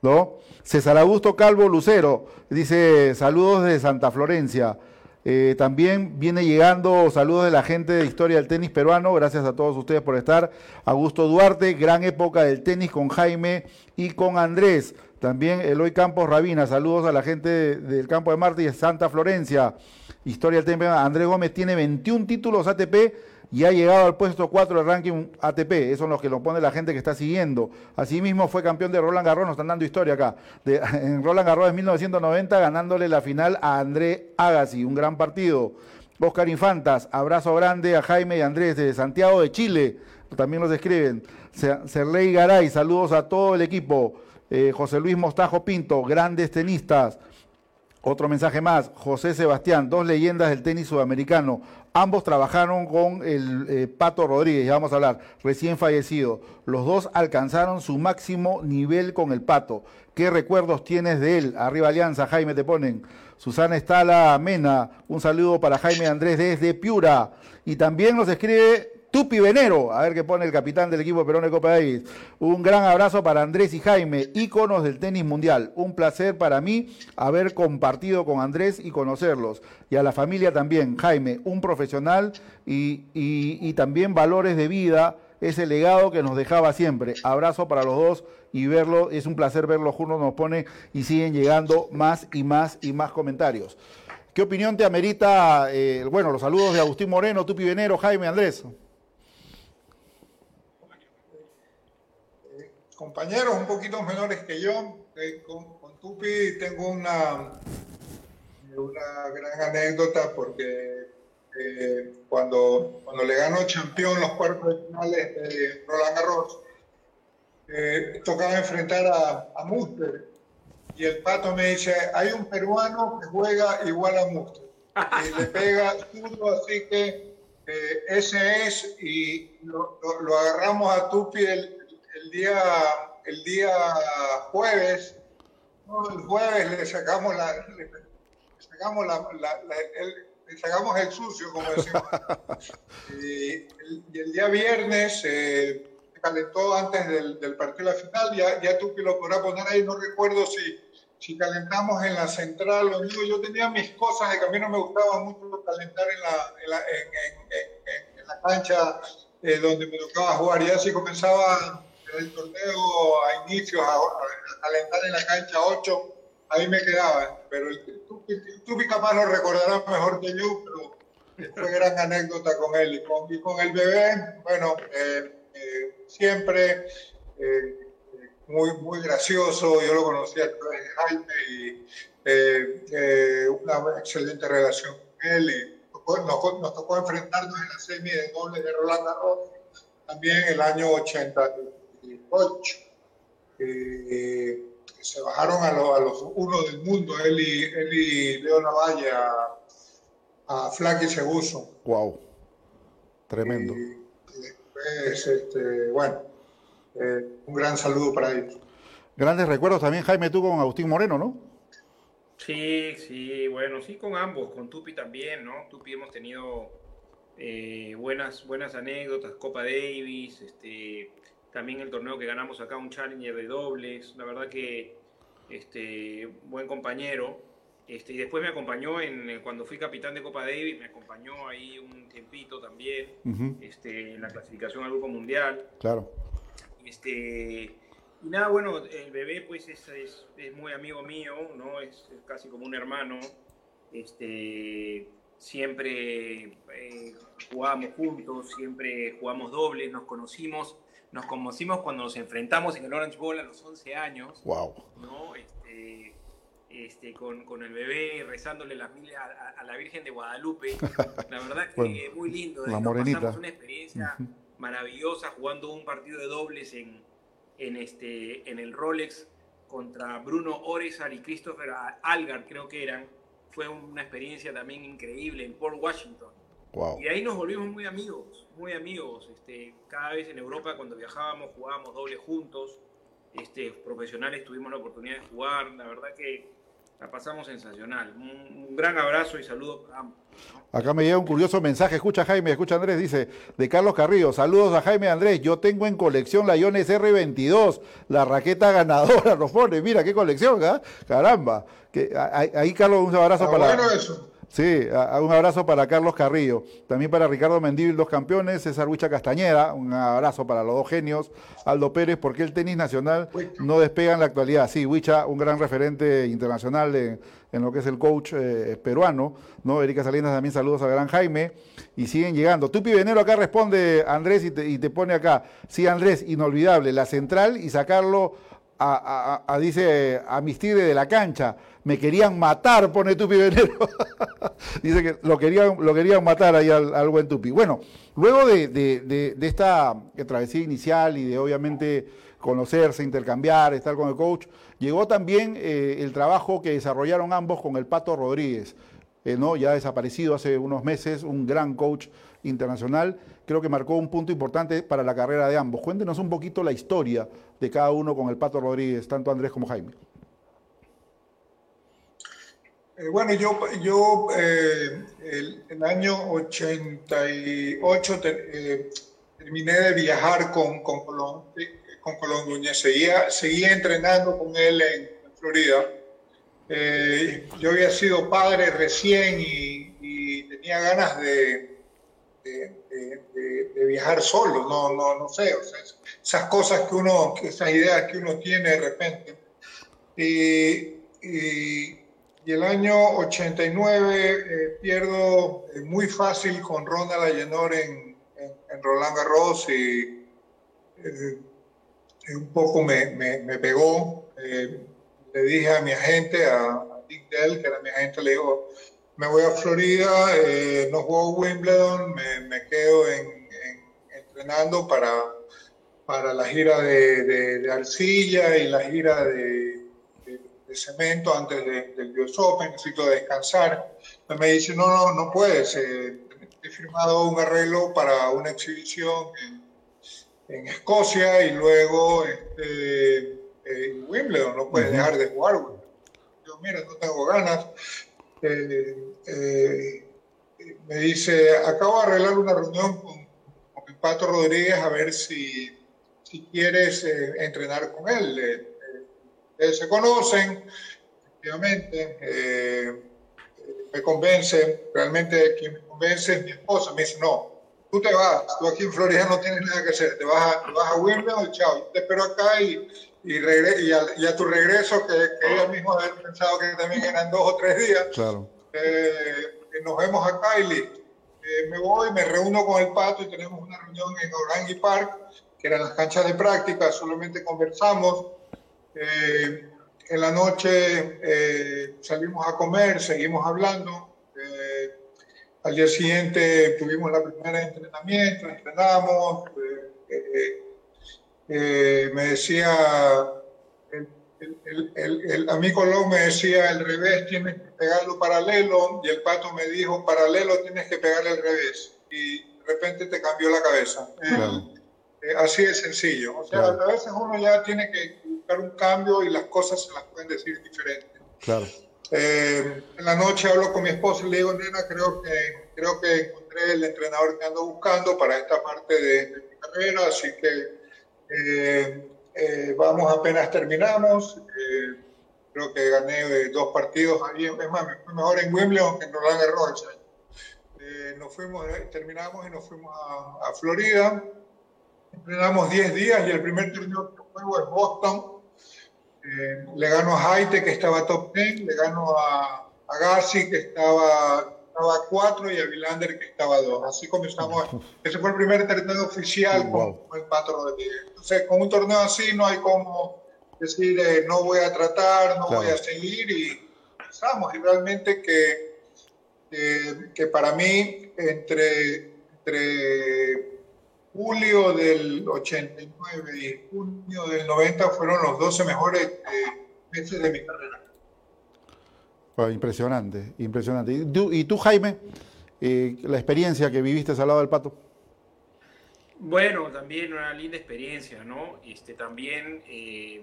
¿no? César Augusto Calvo Lucero dice saludos de Santa Florencia. Eh, también viene llegando saludos de la gente de Historia del Tenis Peruano. Gracias a todos ustedes por estar. Augusto Duarte, gran época del tenis con Jaime y con Andrés. También Eloy Campos Rabina, saludos a la gente del campo de Marte y de Santa Florencia. Historia del tenis Peruano. Andrés Gómez tiene 21 títulos ATP y ha llegado al puesto 4 del ranking ATP. Eso son los que lo pone la gente que está siguiendo. Asimismo fue campeón de Roland Garros, nos están dando historia acá. en Roland Garros en 1990 ganándole la final a André Agassi, un gran partido. Oscar Infantas, abrazo grande a Jaime y Andrés de Santiago de Chile, también nos escriben. Serley Garay, saludos a todo el equipo. Eh, José Luis Mostajo Pinto, grandes tenistas. Otro mensaje más, José Sebastián, dos leyendas del tenis sudamericano. Ambos trabajaron con el eh, Pato Rodríguez, vamos a hablar, recién fallecido. Los dos alcanzaron su máximo nivel con el Pato. ¿Qué recuerdos tienes de él? Arriba Alianza, Jaime, te ponen. Susana Estala Mena, un saludo para Jaime Andrés desde Piura. Y también nos escribe Tupi Venero, a ver qué pone el capitán del equipo Perón de Copa Davis. Un gran abrazo para Andrés y Jaime, íconos del tenis mundial. Un placer para mí haber compartido con Andrés y conocerlos. Y a la familia también. Jaime, un profesional y, también valores de vida, ese legado que nos dejaba siempre. Abrazo para los dos y verlo, es un placer verlos juntos, nos pone y siguen llegando más y más y más comentarios. ¿Qué opinión te amerita, eh, bueno, los saludos de Agustín Moreno, Tupi Venero, Jaime, Andrés? Compañeros un poquito menores que yo. Eh, con, Tupi tengo una, una gran anécdota porque eh, cuando, cuando le ganó campeón los cuartos de finales de Roland Garros, eh, tocaba enfrentar a, a Muster. Y el pato me dice, hay un peruano que juega igual a Muster. Y le pega todo, así que ese es, y lo, lo agarramos a Tupi el, el día, el día jueves, el jueves le sacamos la, le, sacamos la, el, le sacamos el sucio, como decimos. y, el, y, el, día viernes eh, calentó antes del, del, partido de la final, ya, ya tú que lo podrás poner ahí, no recuerdo si, si calentamos en la central o no. Yo tenía mis cosas de que a mí no me gustaba mucho calentar en la, en la, en, en, en la cancha eh, donde me tocaba jugar. Ya si comenzaba el torneo a inicios, a, a, calentar en la cancha 8, ahí me quedaba. Pero tú, tú capaz lo recordarás mejor que yo, pero fue gran anécdota con él. Y con, y con el bebé, bueno, eh, eh, siempre eh, muy, muy gracioso. Yo lo conocí a través de Jaime y eh, una excelente relación con él. Y nos, nos, tocó enfrentarnos en la semi de doble de Roland Garros también el año 80. 8. Eh, se bajaron a, lo, a, los uno del mundo, él y, él y Leo a, a Flaky Seguso. Wow, tremendo. Y, después, este, bueno, eh, un gran saludo para ellos. Grandes recuerdos también, Jaime, tú con Agustín Moreno, ¿no? Sí, sí, bueno, sí, con ambos, con Tupi también, ¿no? Tupi hemos tenido eh, buenas, buenas anécdotas, Copa Davis, este, también el torneo que ganamos acá, un Challenger de dobles, la verdad que este, buen compañero. Este, y después me acompañó en, cuando fui capitán de Copa Davis, me acompañó ahí un tiempito también uh -huh. este, en la clasificación al Grupo Mundial. Claro. Este, y nada, bueno, el bebé pues es, es, es muy amigo mío, ¿no? Es, es, casi como un hermano. Este, siempre eh, jugamos juntos, siempre jugamos dobles, nos conocimos nos conocimos cuando nos enfrentamos en el Orange Bowl a los 11 años. Wow. ¿no? Este, este, con, con, el bebé rezándole las mil a, a, la Virgen de Guadalupe. La verdad que bueno, muy lindo. La morenita. Pasamos una experiencia maravillosa jugando un partido de dobles en, en, este, en el Rolex contra Bruno Orezar y Christopher Algar, creo que eran. Fue una experiencia también increíble en Port Washington. Wow. Y ahí nos volvimos muy amigos, muy amigos. Este, cada vez en Europa cuando viajábamos jugábamos doble juntos. Este, profesionales tuvimos la oportunidad de jugar. La verdad que la pasamos sensacional. Un, un gran abrazo y saludos a ambos. Acá me llega un curioso mensaje, escucha Jaime, escucha Andrés, dice, de Carlos Carrillo, saludos a Jaime Andrés, yo tengo en colección la Iones R22, la raqueta ganadora, nos pone, mira qué colección, ¿eh? caramba. Que, ahí, Carlos, un abrazo para... Bueno eso. Sí, un abrazo para Carlos Carrillo, también para Ricardo Mendívil, dos campeones, César Huicha Castañeda, un abrazo para los dos genios, Aldo Pérez, porque el tenis nacional no despega en la actualidad. Sí, Huicha, un gran referente internacional en, lo que es el coach eh, peruano, ¿no? Erika Salinas también saludos al gran Jaime, y siguen llegando. Tupi Venero acá responde Andrés y te, y te pone acá, sí Andrés, inolvidable, la central y sacarlo a, dice, a mis tigres de la cancha. Me querían matar, pone Tupi Venero. dice que lo querían, lo querían matar ahí al, buen Tupi. Bueno, luego de, esta travesía inicial y de obviamente conocerse, intercambiar, estar con el coach, llegó también eh, el trabajo que desarrollaron ambos con el Pato Rodríguez. Eh, ¿no? ya desaparecido hace unos meses, un gran coach internacional, creo que marcó un punto importante para la carrera de ambos. Cuéntenos un poquito la historia de cada uno con el Pato Rodríguez, tanto Andrés como Jaime. Eh, bueno, yo, yo eh, el, año 88 eh, terminé de viajar con, con Colón, con Colón Núñez, seguía, seguía entrenando con él en, Florida. yo había sido padre recién y, tenía ganas de, viajar solo, no, no, no sé, esas cosas que uno, esas ideas que uno tiene de repente. Y, y, el año 89 eh, pierdo eh, muy fácil con Ronald Ayenor en, en, Roland Garros y eh, un poco me, me, me pegó. le dije a mi agente, a Dick Dell, que era mi agente, le digo, me voy a Florida, eh, no juego Wimbledon, me, quedo en, entrenando para, para la gira de, arcilla y la gira de, cemento antes del US Open, necesito descansar. me dice, no, no, no puedes, eh, he firmado un arreglo para una exhibición en, Escocia y luego este, en Wimbledon, no puedes dejar de jugar. Yo, mira, no tengo ganas eh, me dice, acabo de arreglar una reunión con, con Pato Rodríguez a ver si, si quieres eh, entrenar con él. Eh, se conocen, efectivamente, me convence, realmente quien me convence es mi esposa, me dice, no, tú te vas, tú aquí en Florida no tienes nada que hacer, te vas a, vas a chao, te espero acá y, y, y, a, tu regreso, que, que ella misma había pensado que también eran dos o tres días, claro. Eh, nos vemos acá y listo. Eh, me voy, me reúno con el Pato y tenemos una reunión en Orangi Park, que eran las canchas de práctica, solamente conversamos. Eh, en la noche salimos a comer, seguimos hablando. al día siguiente tuvimos la primera entrenamiento, entrenamos. Me decía el, el, el, a mí Colón me decía el revés tienes que pegarlo paralelo y el pato me dijo paralelo tienes que pegarle al revés y de repente te cambió la cabeza. Eh, eh, así de sencillo. O sea, a veces uno ya tiene que buscar un cambio y las cosas se las pueden decir diferentes. Claro. Eh, en la noche hablo con mi esposa y le digo, nena, creo que, creo que encontré el entrenador que ando buscando para esta parte de, de mi carrera, así que eh, vamos apenas terminamos. Eh, creo que gané eh, dos partidos ahí. Es más, me fue mejor en Wimbledon que en Roland Garros. nos fuimos, terminamos y nos fuimos a, Florida. Entrenamos 10 días y el primer torneo que juego es Boston. le gano a Haite, que estaba top 10. Le gano a, a Gassi, que estaba estaba cuatro y a Vilander que estaba dos. Así comenzamos. Ese fue el primer torneo oficial con, el Pato Rodríguez. Entonces, con un torneo así no hay como decir eh, no voy a tratar, no voy a seguir y empezamos. Y realmente que, que, para mí, entre, entre julio del 89 y junio del 90 fueron los 12 mejores eh, meses de mi carrera impresionante, impresionante. ¿Y tú, Jaime, eh, la experiencia que viviste al lado del pato? Bueno, también una linda experiencia, ¿no? Este, también eh,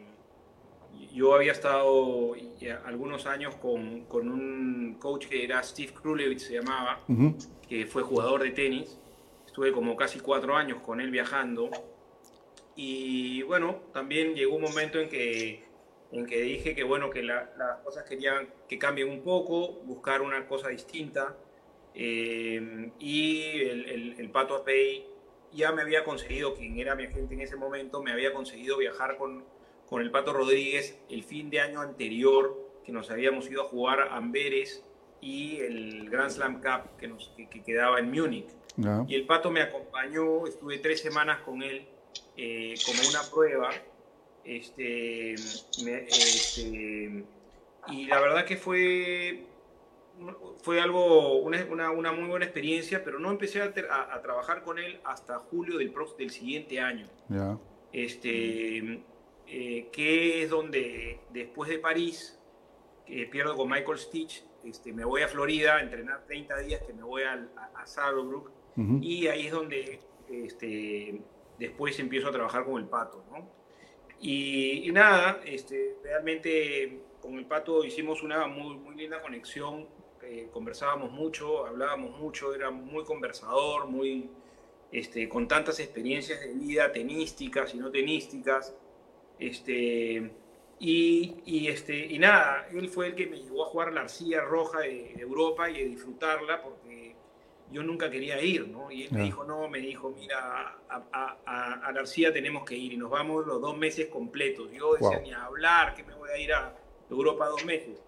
yo había estado algunos años con, con, un coach que era Steve Krulewitz, se llamaba, que fue jugador de tenis. Estuve como casi cuatro años con él viajando. Y bueno, también llegó un momento en que en que dije que bueno, que las cosas querían que cambien un poco, buscar una cosa distinta. Eh, y el, el, Pato Apey ya me había conseguido, quien era mi agente en ese momento, me había conseguido viajar con, con el Pato Rodríguez el fin de año anterior, que nos habíamos ido a jugar a Amberes y el Grand Slam Cup que, nos, que, quedaba en Múnich. Y el Pato me acompañó, estuve tres semanas con él eh, como una prueba este, este, y la verdad que fue, fue algo, una, una, muy buena experiencia, pero no empecé a, a, trabajar con él hasta julio del, del siguiente año. Este, eh, que es donde después de París, que pierdo con Michael Stitch, este, me voy a Florida a entrenar 30 días, que me voy a, a Saddlebrook, y ahí es donde este, después empiezo a trabajar con el Pato, ¿no? Y, nada, este, realmente con el Pato hicimos una muy, muy linda conexión, eh, conversábamos mucho, hablábamos mucho, era muy conversador, muy, este, con tantas experiencias de vida tenísticas y no tenísticas. Este, y, este, y nada, él fue el que me llevó a jugar la arcilla roja de, de Europa y a disfrutarla porque yo nunca quería ir, ¿no? Y él me dijo, no, me dijo, mira, a, a, García tenemos que ir y nos vamos los dos meses completos. Yo decía, ni a hablar, que me voy a ir a Europa dos meses.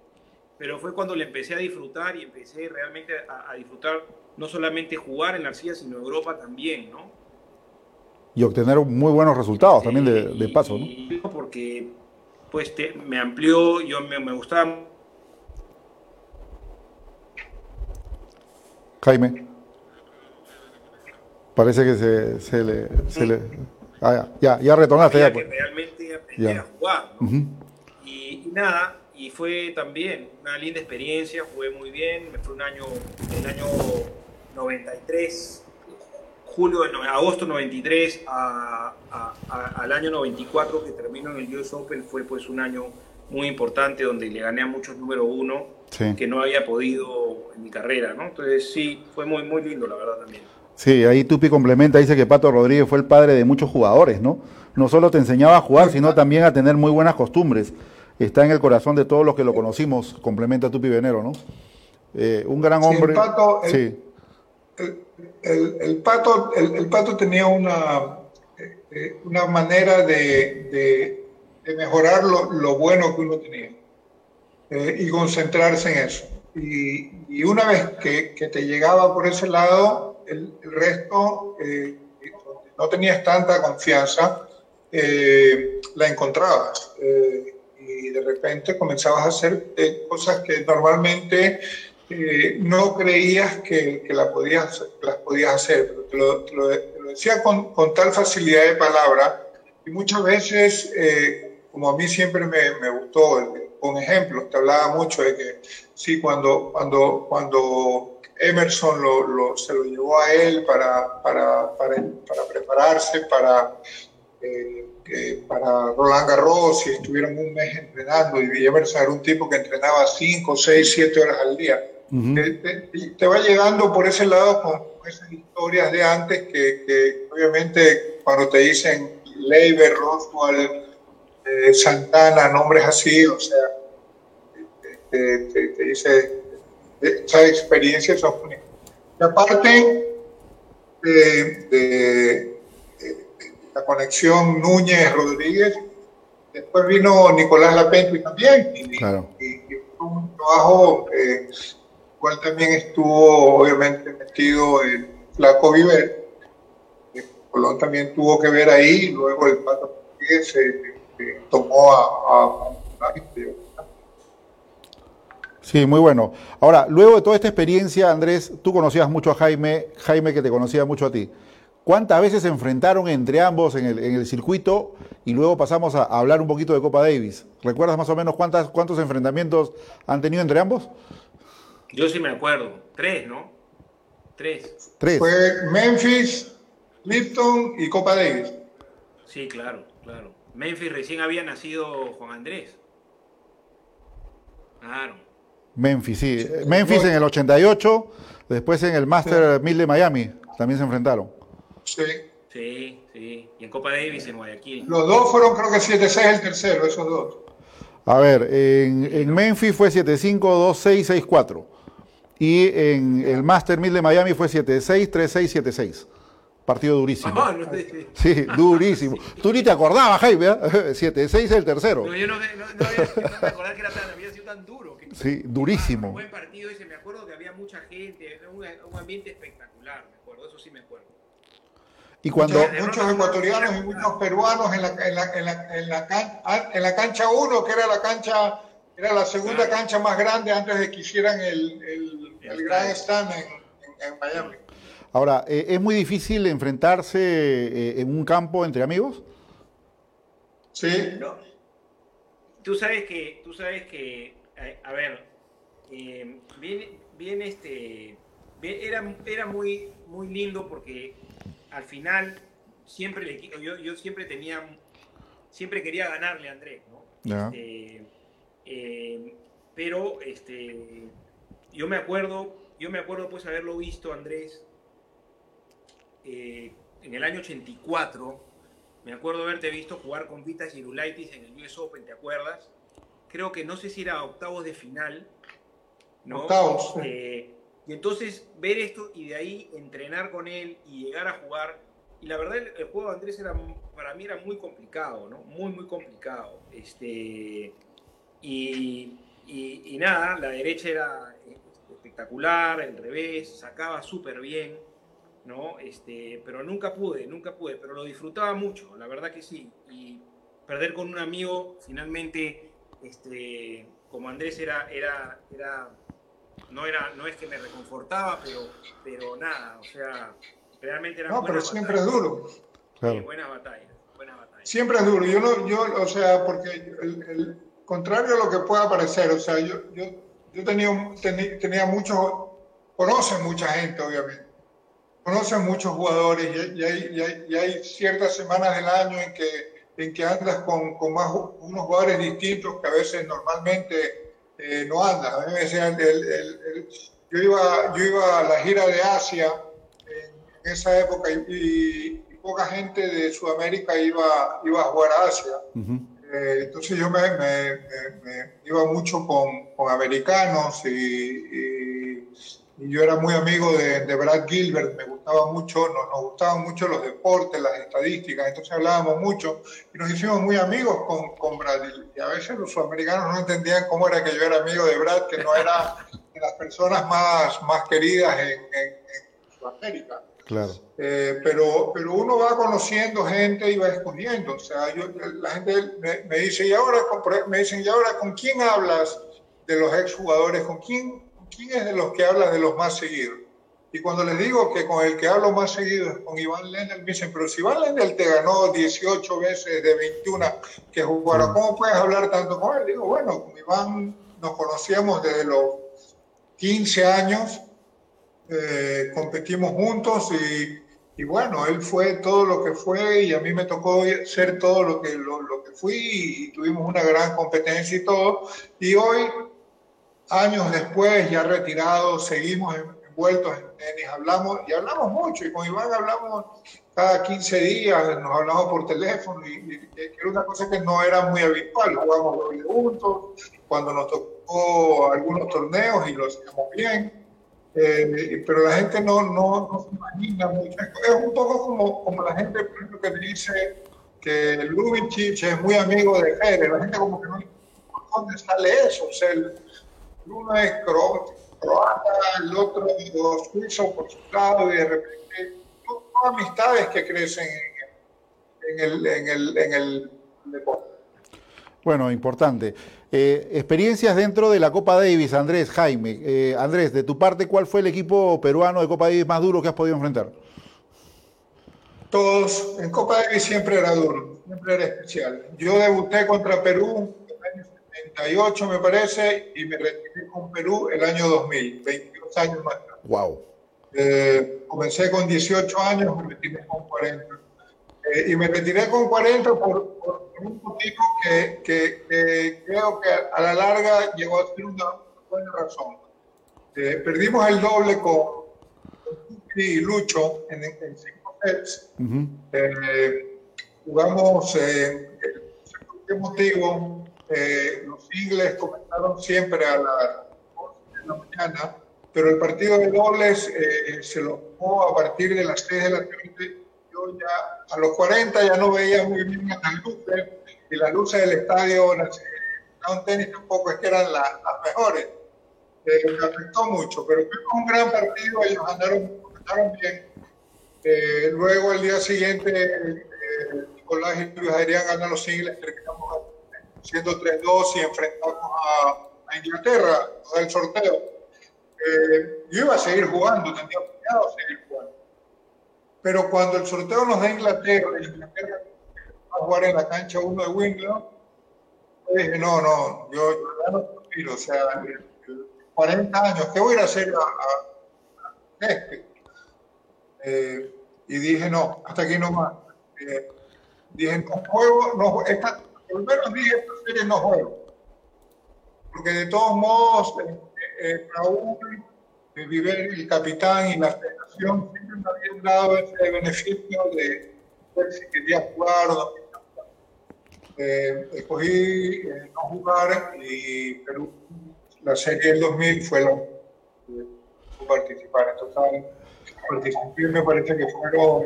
Pero fue cuando le empecé a disfrutar y empecé realmente a, disfrutar no solamente jugar en García, sino Europa también, ¿no? Y obtener muy buenos resultados también de, paso, ¿no? Porque pues me amplió, yo me, me gustaba Jaime. Parece que se, se le... Se le ah, ya, ya, retornaste. Ya, pues. realmente aprendí a jugar. y, nada, y fue también una linda experiencia, jugué muy bien, me fue un año, el año 93, julio, de, agosto 93 a, al año 94 que terminó en el US Open fue pues un año muy importante donde le gané a muchos número uno que no había podido en mi carrera, ¿no? Entonces sí, fue muy, muy lindo la verdad también. Sí, ahí Tupi complementa, dice que Pato Rodríguez fue el padre de muchos jugadores, ¿no? No solo te enseñaba a jugar, sino también a tener muy buenas costumbres. Está en el corazón de todos los que lo conocimos, complementa Tupi Venero, ¿no? Eh, un gran hombre. Sí, el, pato, el, pato, tenía una, eh, una manera de, mejorar lo, bueno que uno tenía eh, y concentrarse en eso. Y, una vez que, que te llegaba por ese lado, el, resto, eh, no tenías tanta confianza, eh, la encontrabas. Eh, y de repente comenzabas a hacer cosas que normalmente no creías que, que la podías, las podías hacer. Pero te lo, decía con, con, tal facilidad de palabra y muchas veces, como a mí siempre me, me gustó, con ejemplos, te hablaba mucho de que sí, cuando, cuando, cuando Emerson lo, se lo llevó a él para, para, para, para prepararse para, eh, para Roland Garros y estuvieron un mes entrenando y Emerson era un tipo que entrenaba 5, 6, 7 horas al día. te, va llegando por ese lado con, esas historias de antes que, que, obviamente cuando te dicen Leiber, Roswell, eh, Santana, nombres así, o sea, te, te dice esa experiencia son únicas. aparte de, la conexión Núñez-Rodríguez, después vino Nicolás Lapenti también, y, claro. un trabajo eh, cual también estuvo obviamente metido en Flaco Viver. Colón también tuvo que ver ahí, luego el Pato Rodríguez se, tomó a, a, a Sí, muy bueno. Ahora, luego de toda esta experiencia, Andrés, tú conocías mucho a Jaime, Jaime que te conocía mucho a ti. ¿Cuántas veces se enfrentaron entre ambos en el, circuito? Y luego pasamos a, hablar un poquito de Copa Davis. ¿Recuerdas más o menos cuántas, cuántos enfrentamientos han tenido entre ambos? Yo sí me acuerdo. Tres, ¿no? Tres. Tres. Fue Memphis, Lipton y Copa Davis. Sí, claro, claro. Memphis recién había nacido Juan Andrés. Claro. Memphis, sí. Memphis en el 88, después en el Master 1000 de Miami, también se enfrentaron. Sí. Sí, sí. Y en Copa Davis en Guayaquil. Los dos fueron creo que 7-6 el tercero, esos dos. A ver, en, en Memphis fue 752664 y en el Master 1000 de Miami fue 763676. Partido durísimo. Ah, no, sí, sí. Sí, durísimo. Tú ni te acordabas, Jaime, ¿eh? 7-6 el tercero. No, yo no, no, no, había- no me acordaba que era tan, había sido tan duro. Sí, durísimo. Un buen partido ese, me acuerdo que había mucha gente, era un, un ambiente espectacular, me acuerdo, eso sí me acuerdo. Y cuando... Muchos, muchos ecuatorianos y muchos peruanos en la, en la, en la, en la, can- ah, en la cancha 1, que era la cancha, era la segunda cancha más grande antes de que hicieran el, el, el Grand Stand en, en- en Miami. Ahora, eh, ¿es muy difícil enfrentarse eh, en un campo entre amigos? Sí, No. Tú sabes que, tú sabes que, a, a ver, eh, bien, bien este, bien- era, era muy, muy lindo porque al final siempre le, yo, yo siempre tenía, siempre quería ganarle a Andrés, ¿no? Ya. Este, eh, pero este, yo me acuerdo, yo me acuerdo pues haberlo visto Andrés eh, en el año 84. Me acuerdo haberte visto jugar con Vitas Girulaitis en el US Open, ¿te acuerdas? Creo que no sé si era octavos de final. ¿no? Octavos. Eh, y entonces ver esto y de ahí entrenar con él y llegar a jugar. Y la verdad, el, el juego de Andrés era, para mí era muy complicado, ¿no? Muy, muy complicado. Este, y, y- y nada, la derecha era espectacular, el revés, sacaba súper bien, ¿no? Este, pero nunca pude, nunca pude, pero lo disfrutaba mucho, la verdad que sí. Y perder con un amigo, finalmente, este, como Andrés era, era, era, no era, no es que me reconfortaba, pero, pero nada, o sea, realmente era no, pero siempre es duro. Claro. buena batalla, buena batalla. Siempre es duro. Yo, no, yo o sea, porque el, el contrario a lo que pueda parecer, o sea, yo, yo, yo tenía, tenía muchos, conocen mucha gente, obviamente. Conocen muchos jugadores y, y hay, y hay- y hay ciertas semanas del año en que, en que andas con, con más, unos jugadores distintos que a veces normalmente eh, no andas. A mí me decían, el- el- el- yo, iba, yo iba a la gira de Asia en, esa época y, poca gente de Sudamérica iba, iba a jugar a Asia. Eh, entonces yo me, me- me- me iba mucho con, con americanos y, y- y yo era muy amigo de, de Brad Gilbert, me gustaba mucho, nos, nos gustaban mucho los deportes, las estadísticas, entonces hablábamos mucho y nos hicimos muy amigos con, con Brad y a veces los sudamericanos no entendían cómo era que yo era amigo de Brad, que no era de las personas más, más queridas en, en- en Sudamérica. Claro. Eh, pero, pero uno va conociendo gente y va escogiendo. O sea, yo, la gente me, me dice, ¿y ahora, me dicen, ¿y ahora con quién hablas de los exjugadores? ¿Con quién, quién es de los que hablas de los más seguidos? Y cuando les digo que con el que hablo más seguido es con Iván Lendl, me dicen, pero si Iván Lendl te ganó 18 veces de 21 que jugaron, ¿cómo puedes hablar tanto con él? Digo, bueno, con Iván nos conocíamos desde los 15 años, eh, competimos juntos y, y bueno, él fue todo lo que fue y a mí me tocó ser todo lo que, lo, lo que fui y tuvimos una gran competencia y todo. Y hoy, años después, ya retirados, seguimos en- envueltos en tenis, hablamos y hablamos mucho y con Iván hablamos cada 15 días, nos hablamos por teléfono y, y- era una cosa que no era muy habitual, jugamos juntos, cuando nos tocó algunos torneos y lo hacíamos bien. Eh, pero la gente no, no, no se imagina mucho. Es un poco como, como la gente, por ejemplo, que dice que Lubitsch es muy amigo de Federer. La gente como que no ¿por dónde sale eso? O sea, el, uno es cro- croata, el otro suizo por su lado y de repente son amistades que crecen en, el, en, el, en el deporte. Bueno, importante. Eh, experiencias dentro de la Copa Davis, Andrés, Jaime. Eh, Andrés, de tu parte, ¿cuál fue el equipo peruano de Copa Davis más duro que has podido enfrentar? Todos, en Copa Davis siempre era duro, siempre era especial. Yo debuté contra Perú 78, me parece, y me retiré con Perú el año 2000, 22 años más tarde. Wow. Eh, comencé con 18 años, me retiré con 40. Eh, y me retiré con 40 por, por un motivo que, que- que creo que a la larga llegó a ser una buena razón. Eh, perdimos el doble con, y Lucho en, en cinco sets. Ujú. Eh, jugamos, eh, ¿qué motivo? Eh, los ingles comenzaron siempre a las 11 de la mañana, pero el partido de dobles eh, se lo jugó a partir de las 6 de la tarde. Yo ya a los 40 ya no veía muy bien las luces y las luces del estadio un tenis tampoco es que eran las, mejores. Eh, me afectó mucho, pero fue un gran partido, ellos andaron, andaron bien. Eh, luego el día siguiente eh, Nicolás y Luis Adrián ganan los singles, terminamos siendo 3-2 y enfrentamos a, Inglaterra, el sorteo. Eh, yo iba a seguir jugando, tenía planeado seguir jugando. Pero cuando el sorteo nos da Inglaterra, Inglaterra va a jugar en la cancha 1 de Wimbledon, dije, no, no, yo, ya no quiero, o sea, 40 años, ¿qué voy a ir a hacer a, a este? Eh, y dije, no, hasta aquí no más. Eh, dije, no juego, no, esta, por lo menos dije, serie no juego. Porque de todos modos, eh, eh Raúl, Viver, el capitán y la federación siempre me habían dado ese beneficio de ver si quería jugar o no eh, escogí eh, no jugar y la serie del 2000 fue la que participar. En total, participé, me parece que fueron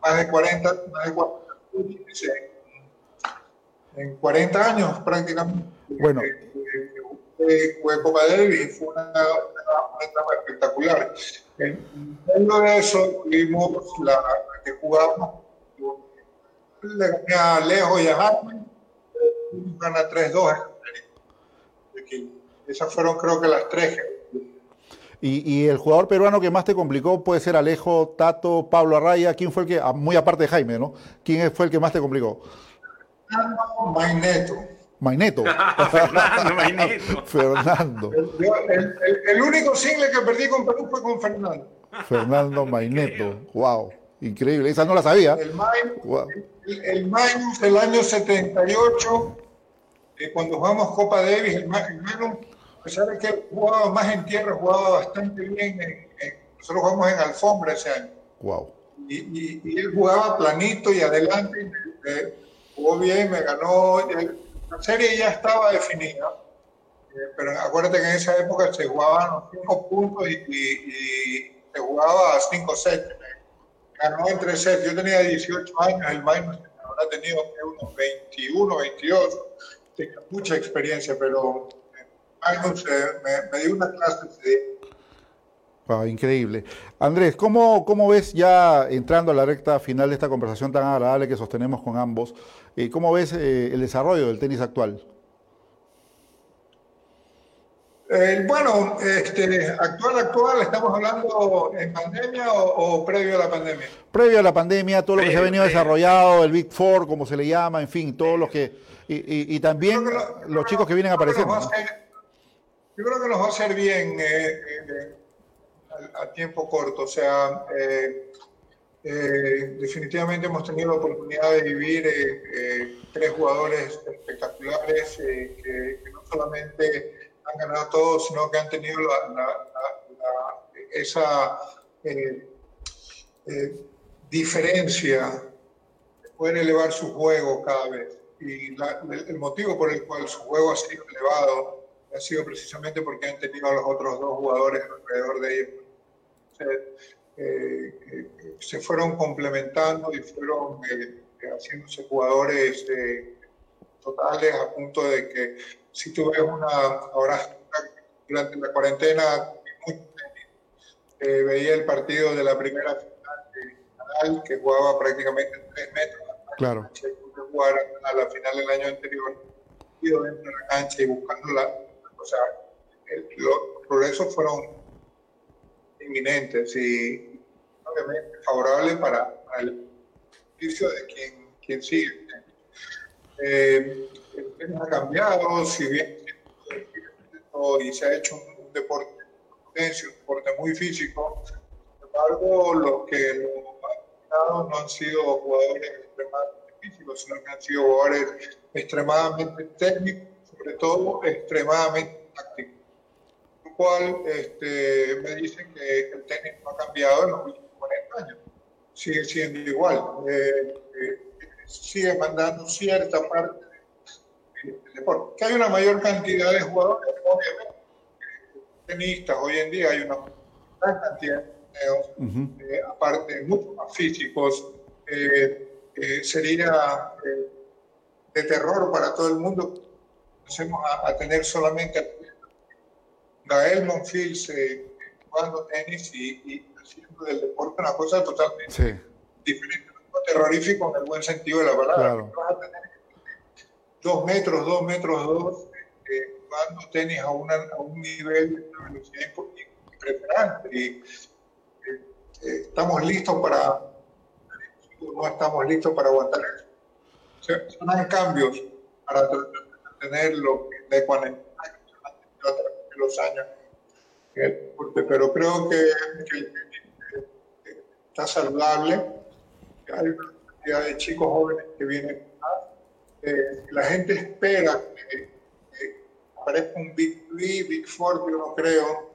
más de 40, más de 40 en 40 años prácticamente. Bueno. Fue Copa Davis, fue una, una, etapa espectacular. En medio de eso tuvimos la, que jugamos, le gané a Alejo y a Jaime, gana 3-2. Esas fueron creo que las tres y, el jugador peruano que más te complicó puede ser Alejo, Tato, Pablo Arraya. ¿Quién fue el que, ah, muy aparte de Jaime, ¿no? ¿Quién fue el que más te complicó? Fernando Maineto. Maineto. Fernando Maineto. Fernando. El, único single que perdí con Perú fue con Fernando. Fernando Maineto. Wow. Increíble. Esa no la sabía. El, Mainus, el, año 78, eh, cuando jugamos Copa Davis, el, Mainus pesar de que jugaba más en tierra, jugaba bastante bien. nosotros jugamos en alfombra ese año. Wow. Y, él jugaba planito y adelante, jugó bien, me ganó. La serie ya estaba definida, eh, pero acuérdate que en esa época se jugaban los cinco puntos y, se jugaba a cinco sets. ganó en tres sets. Yo tenía 18 años, el Magnus habrá tenido unos 21, 22. Tenía mucha experiencia, pero me, dio una clase de... increíble. Andrés, ¿cómo, ¿cómo ves ya entrando a la recta final de esta conversación tan agradable que sostenemos con ambos? Eh, ¿Cómo ves eh, el desarrollo del tenis actual? Eh, bueno, este, actual, actual, ¿estamos hablando en pandemia o, previo a la pandemia? Previo a la pandemia, todo lo que se ha venido desarrollado, el Big Four, como se le llama, en fin, todos los que... Y, también los chicos que vienen apareciendo. Yo creo que nos va a hacer bien eh, eh, a, tiempo corto. O sea, eh, definitivamente hemos tenido la oportunidad de vivir tres jugadores espectaculares que, no solamente han ganado todos, sino que han tenido esa diferencia de poder elevar su juego cada vez. Y el motivo por el cual su juego ha sido elevado ha sido precisamente porque han tenido a los otros dos jugadores alrededor de ellos. Eh, eh, se fueron complementando y fueron eh, haciéndose jugadores totales a punto de que si tú ves una, ahora durante la cuarentena, veía el partido de la primera final que jugaba prácticamente en tres metros. Claro. Jugar a la final del año anterior, ido dentro de la cancha y buscando la, o sea, los progresos fueron inminentes y obviamente favorables para, el beneficio de quien, quien sigue. Eh, el tema ha cambiado, si bien y se ha hecho un, deporte un deporte muy físico, sin embargo, los que lo no han sido jugadores extremadamente físicos, sino que han sido jugadores extremadamente técnicos sobre todo extremadamente táctico. Cual este, me dicen que el tenis no ha cambiado en los últimos 40 años. Sigue siendo igual. Eh, eh, sigue mandando cierta parte el deporte. Que hay una mayor cantidad de jugadores, obviamente, tenistas, hoy en día hay una gran cantidad de torneos, eh, aparte mucho más físicos, eh, eh, sería de terror para todo el mundo. Empecemos a, a tener solamente Gael Monfils jugando tenis y, y, haciendo del deporte una cosa totalmente sí. diferente, terrorífico en el buen sentido de la palabra. Claro. Vas a tener dos metros, dos metros, dos, eh, jugando tenis a, una, a, un nivel de una velocidad impresionante. Y eh, eh, estamos listos para, no estamos listos para aguantar eso. O sea, son cambios para tener lo que de cuando los años pero creo que, que, que, está saludable. Hay una cantidad de chicos jóvenes que vienen eh, la gente espera que, que, aparezca un Big 3, Big Four, yo no creo,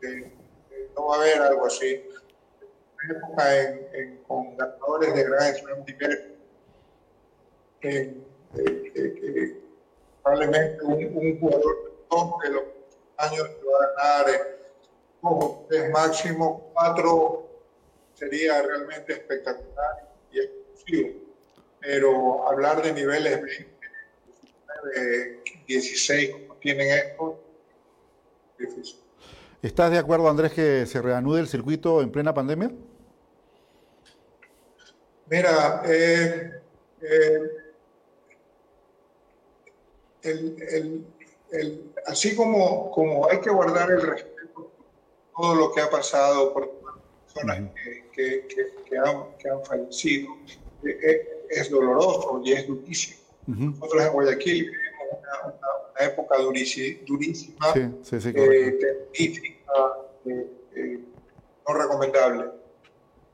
que, no va a haber algo así. En época con ganadores de gran slam nivel, que, probablemente un, un jugador de los años que va a ganar como tres máximo, cuatro sería realmente espectacular y exclusivo pero hablar de niveles 20, 16 como tienen estos, difícil. ¿Estás de acuerdo, Andrés, que se reanude el circuito en plena pandemia? Mira, eh, eh, el, el, el, así como, como hay que guardar el respeto todo lo que ha pasado, por personas que, que, que, han, que han fallecido, eh, es doloroso y es durísimo. Nosotros en Guayaquil vivimos una, una, época durísima, sí, sí, sí, eh, eh, eh, no recomendable.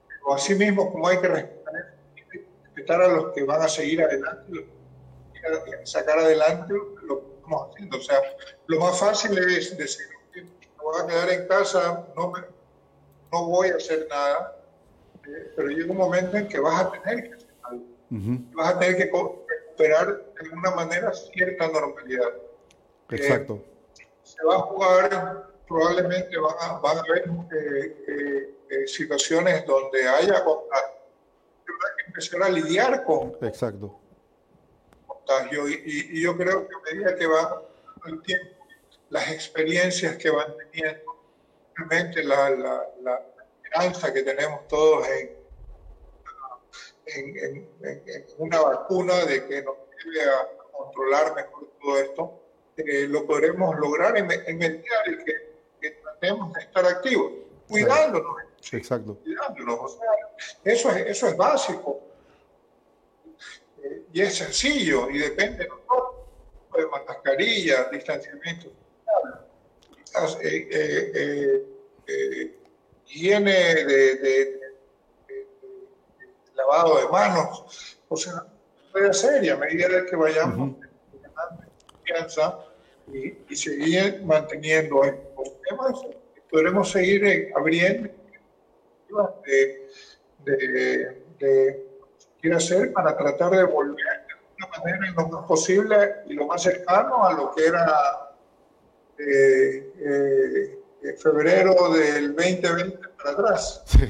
Pero asimismo, como hay que respetar, respetar a los que van a seguir adelante, sacar adelante lo que estamos haciendo. O sea, lo más fácil es decir, me voy a quedar en casa, no, me, no voy a hacer nada, eh, pero llega un momento en que vas a tener que Vas a tener que recuperar de alguna manera cierta normalidad. Exacto. Eh, se va a jugar, probablemente van a, van a haber eh, eh, eh situaciones donde haya contagio. Hay que empezar a lidiar con Exacto. Contagio. Y, y, y, yo creo que a medida que va el tiempo, las experiencias que van teniendo, realmente la, la, la esperanza que tenemos todos en en, en, en, una vacuna de que nos ayude a controlar mejor todo esto, eh, lo podremos lograr en, en medida de que, que, tratemos de estar activos, cuidándonos. Sí, exacto. Cuidándonos. O sea, eso, es, eso es básico. Eh, y es sencillo y depende de nosotros. De mascarillas, distanciamiento social, eh, eh, eh, higiene de, de lavado de manos, o sea, puede ser y a medida de que vayamos uh -huh. confianza y, y, seguir manteniendo estos temas, podremos seguir abriendo de, de, de quiere hacer para tratar de volver de alguna manera lo más posible y lo más cercano a lo que era eh, eh, febrero del 2020 para atrás. Sí.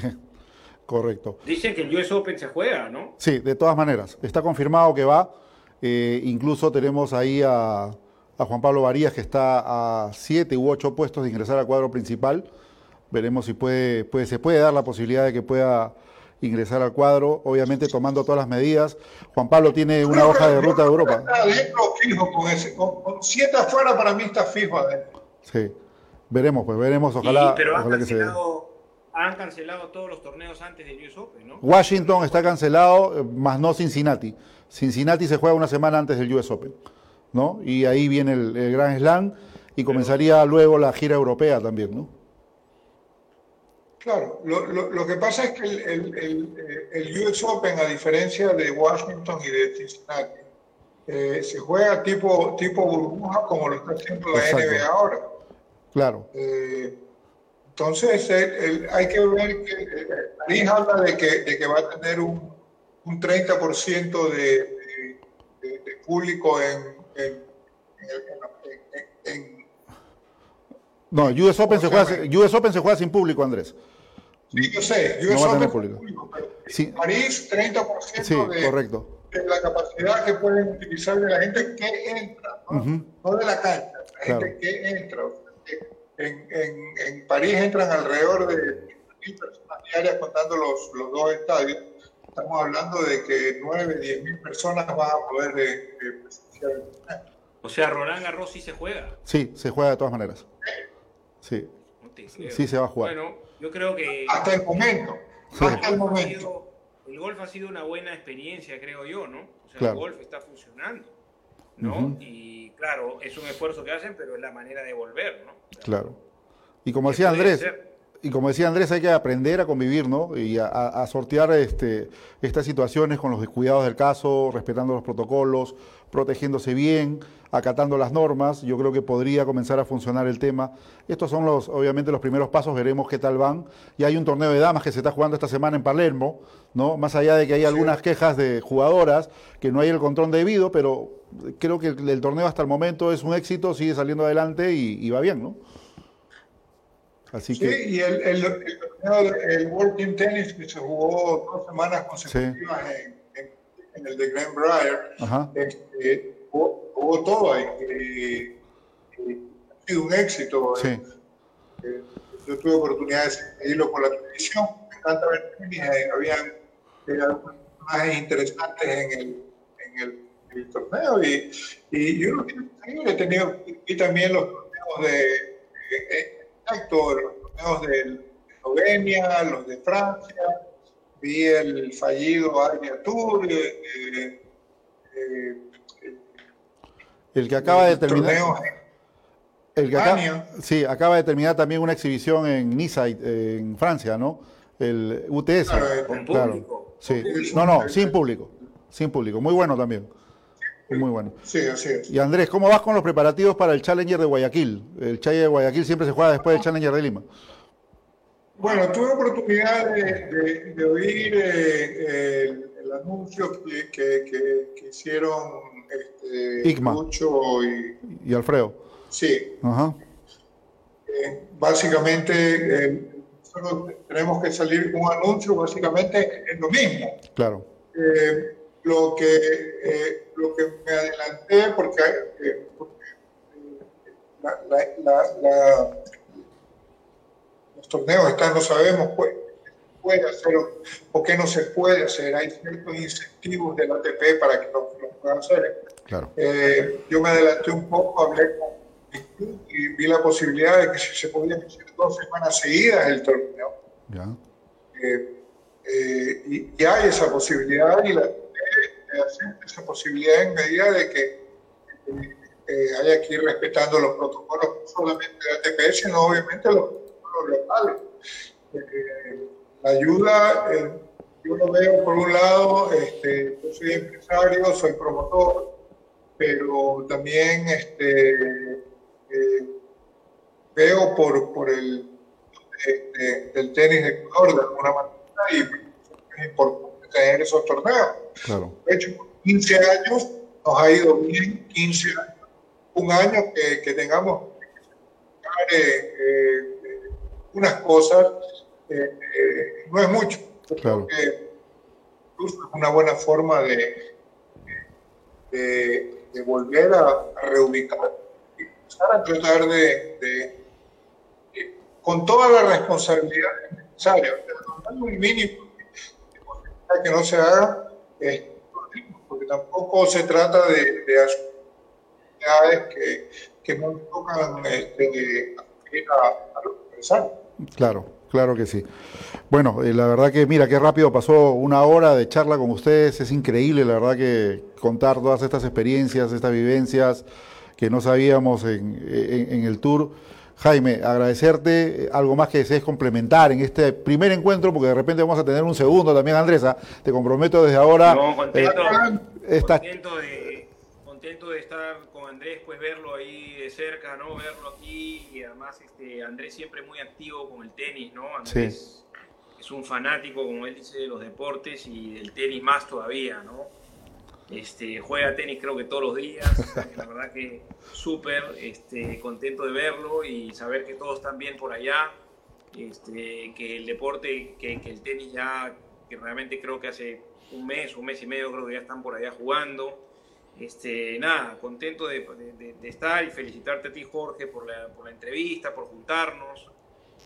Correcto. Dicen que el US Open se juega, ¿no? Sí, de todas maneras. Está confirmado que va. Eh, incluso tenemos ahí a, a, Juan Pablo Varías, que está a siete u ocho puestos de ingresar al cuadro principal. Veremos si puede, puede, se puede dar la posibilidad de que pueda ingresar al cuadro, obviamente tomando todas las medidas. Juan Pablo tiene una hoja de ruta de Europa. Está adentro fijo con ese. Con, con siete afuera para mí está fijo adentro. Sí. Veremos, pues veremos. Ojalá, y, pero ojalá que se han cancelado todos los torneos antes del US Open, ¿no? Washington está cancelado, más no Cincinnati. Cincinnati se juega una semana antes del US Open, ¿no? Y ahí viene el, el Grand Slam y comenzaría Pero, luego la gira europea también, ¿no? Claro, lo, lo, lo que pasa es que el, el, el, US Open, a diferencia de Washington y de Cincinnati, eh, se juega tipo, tipo burbuja como lo está haciendo la Exacto. NBA ahora. Claro. Eh, entonces, el, el, hay que ver que eh, París habla de que, de que va a tener un, un 30% de, de, de, público en, en, en, no, US Open, se juega, US Open se juega sin público, Andrés. Sí, yo sé, US no Open público. público pero sí. París, 30% sí, de, correcto. de la capacidad que pueden utilizar de la gente que entra, no, no de la cancha, la gente que entra. En, en, en, París entran alrededor de mil personas diarias contando los, los dos estadios. Estamos hablando de que 9, 10 mil personas van a poder de, de presenciar O sea, Roland Garros sí se juega. Sí, se juega de todas maneras. Sí. Sí se va a jugar. Bueno, yo creo que... Hasta el momento. Hasta el momento. el golf ha sido una buena experiencia, creo yo, ¿no? O sea, el golf está funcionando, ¿no? Y claro, es un esfuerzo que hacen, pero es la manera de volver, ¿no? claro. Y como decía Andrés, y como decía Andrés, hay que aprender a convivir, ¿no? Y a, sortear este, estas situaciones con los descuidados del caso, respetando los protocolos, protegiéndose bien, acatando las normas. Yo creo que podría comenzar a funcionar el tema. Estos son los, obviamente, los primeros pasos. Veremos qué tal van. Y hay un torneo de damas que se está jugando esta semana en Palermo, ¿no? Más allá de que hay algunas quejas de jugadoras, que no hay el control debido, pero creo que el, torneo hasta el momento es un éxito, sigue saliendo adelante y va bien, ¿no? Sí, y el, el, el, World Team Tennis que se jugó dos semanas consecutivas en, en, el de Greenbrier, este, jugó, todo ahí. Eh, eh, ha sido un éxito. Sí. Eh, yo tuve oportunidad de seguirlo por la televisión, me encanta ver tenis, habían personajes interesantes en el, en el, el torneo y, y yo lo seguir, he tenido, y también los torneos de Exacto, los torneos de Eslovenia, los de Francia, vi el fallido Armia Tour, eh, eh, eh, el que acaba de terminar. El que acaba, sí, acaba de terminar también una exhibición en Niza, en Francia, ¿no? El UTS. Claro, público. Sí. No, no, sin público. Sin público. Muy bueno también. Muy bueno. Sí, así es. Y Andrés, ¿cómo vas con los preparativos para el Challenger de Guayaquil? El Challenger de Guayaquil siempre se juega después del Challenger de Lima. Bueno, tuve oportunidad de, oír eh, el, anuncio que, que, hicieron este, y, Alfredo. Sí. Eh, básicamente, eh, tenemos que salir con un anuncio, básicamente es lo mismo. Claro lo que, eh, lo que me adelanté, porque, eh, los torneos están, no sabemos qué puede hacer o, qué no se puede hacer. Hay ciertos incentivos del ATP para que lo, puedan hacer. Claro. Eh, yo me adelanté un poco, hablé con y vi la posibilidad de que se podía hacer dos semanas seguidas el torneo. Ya. y, y, hay esa posibilidad y la, esa posibilidad en medida de que eh, haya que ir respetando los protocolos, no solamente de ATP, sino obviamente los protocolos locales. Eh, la ayuda, eh, yo lo veo por un lado, este, yo soy empresario, soy promotor, pero también este, veo por, por el este, del tenis de Ecuador de alguna manera y es importante tener esos torneos. Claro. De hecho, 15 años nos ha ido bien, 15 años. Un año que, que tengamos eh, eh, unas cosas eh, no es mucho. Claro. incluso es una buena forma de, de, de volver a, reubicar y empezar a tratar de, de con toda la responsabilidad necesaria, un mínimo que no se haga, porque tampoco se trata de, de actividades que, que no tocan este, a, a los empresarios. Claro, claro que sí. Bueno, eh, la verdad que mira qué rápido pasó una hora de charla con ustedes, es increíble la verdad que contar todas estas experiencias, estas vivencias que no sabíamos en el tour. Jaime, agradecerte, algo más que desees complementar en este primer encuentro, porque de repente vamos a tener un segundo también, Andresa. Te comprometo desde ahora. No, contento, eh, contento, de, contento, de, estar con Andrés, pues verlo ahí de cerca, ¿no? Verlo aquí y además este, Andrés siempre muy activo con el tenis, ¿no? Andrés es un fanático, como él dice, de los deportes y del tenis más todavía, ¿no? Este, juega tenis creo que todos los días. La verdad que súper este, contento de verlo y saber que todos están bien por allá. Este, que el deporte, que, el tenis ya, que realmente creo que hace un mes, un mes y medio creo que ya están por allá jugando. Este, nada, contento de estar y felicitarte a ti Jorge por la, por la entrevista, por juntarnos,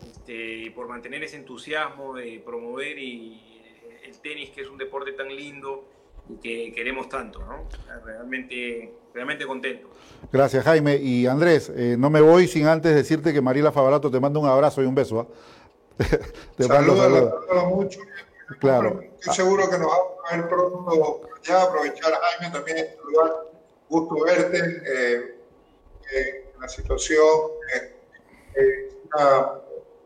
este, por mantener ese entusiasmo de promover y el tenis, que es un deporte tan lindo y que queremos tanto, ¿no? Realmente, realmente contento. Gracias, Jaime. Y Andrés, eh, no me voy sin antes decirte que Mariela Favarato te manda un abrazo y un beso. ¿eh? te saludos, mucho. Claro. Estoy seguro que nos vamos a ver pronto ya. Aprovechar, Jaime, también saludar. Gusto verte. Eh, eh, la situación eh, está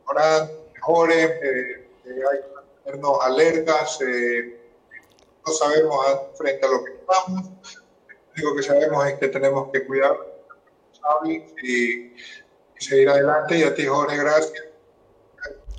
ahora mejores. hay que mantenernos alertas no sabemos frente a lo que estamos. Lo único que sabemos es que tenemos que cuidar y, seguir adelante. Y a ti, Jorge, gracias.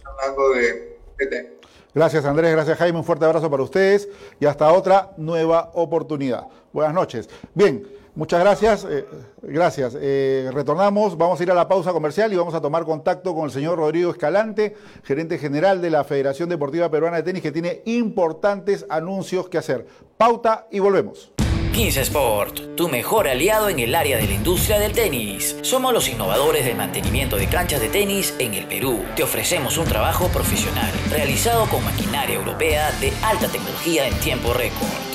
Hablando de, de Gracias Andrés, gracias Jaime, un fuerte abrazo para ustedes y hasta otra nueva oportunidad. Buenas noches. Bien, Muchas gracias. Eh, gracias. Eh, retornamos, vamos a ir a la pausa comercial y vamos a tomar contacto con el señor Rodrigo Escalante, gerente general de la Federación Deportiva Peruana de Tenis, que tiene importantes anuncios que hacer. Pauta y volvemos. 15 Sport, tu mejor aliado en el área de la industria del tenis. Somos los innovadores del mantenimiento de canchas de tenis en el Perú. Te ofrecemos un trabajo profesional realizado con maquinaria europea de alta tecnología en tiempo récord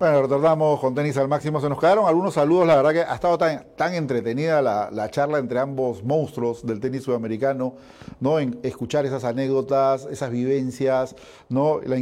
Bueno, retornamos con tenis al máximo. Se nos quedaron algunos saludos. La verdad que ha estado tan, tan entretenida la, charla entre ambos monstruos del tenis sudamericano, ¿no? En escuchar esas anécdotas, esas vivencias, ¿no? La,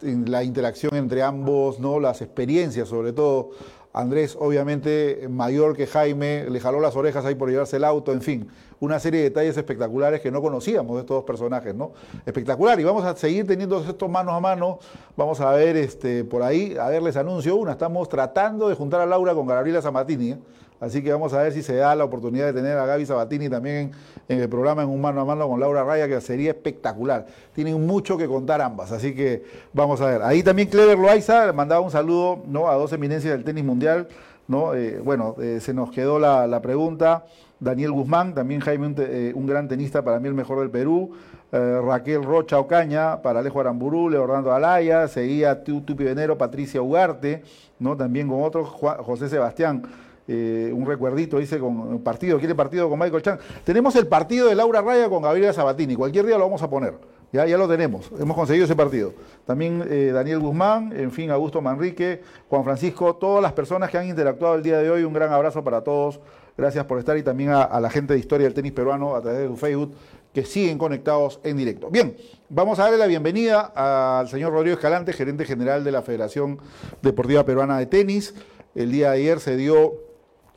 la interacción entre ambos, ¿no? Las experiencias, sobre todo. Andrés, obviamente, mayor que Jaime, le jaló las orejas ahí por llevarse el auto, en fin, una serie de detalles espectaculares que no conocíamos de estos dos personajes, ¿no? Espectacular, y vamos a seguir teniendo estos manos a mano, vamos a ver este, por ahí, a verles anuncio una, estamos tratando de juntar a Laura con Gabriela Zamatini, ¿eh? Así que vamos a ver si se da la oportunidad de tener a Gaby Sabatini también en, el programa en un mano a mano con Laura Raya, que sería espectacular. Tienen mucho que contar ambas, así que vamos a ver. Ahí también Clever Loaiza mandaba un saludo ¿no? a dos eminencias del tenis mundial. ¿no? Eh, bueno, eh, se nos quedó la, pregunta. Daniel Guzmán, también Jaime, un, eh, un, gran tenista, para mí el mejor del Perú. Raquel Rocha Ocaña, para Alejo Aramburu, Leonardo Alaya, seguía Tupi Venero, Patricia Ugarte, ¿no? también con otros, José Sebastián. Eh, un recuerdito, dice, con partido, quiere partido con Michael Chang. Tenemos el partido de Laura Raya con Gabriela Sabatini, cualquier día lo vamos a poner. Ya, ya lo tenemos, hemos conseguido ese partido. También eh, Daniel Guzmán, en fin, Augusto Manrique, Juan Francisco, todas las personas que han interactuado el día de hoy, un gran abrazo para todos. Gracias por estar y también a, la gente de Historia del Tenis Peruano a través de su Facebook que siguen conectados en directo. Bien, vamos a darle la bienvenida al señor Rodrigo Escalante, gerente general de la Federación Deportiva Peruana de Tenis. El día de ayer se dio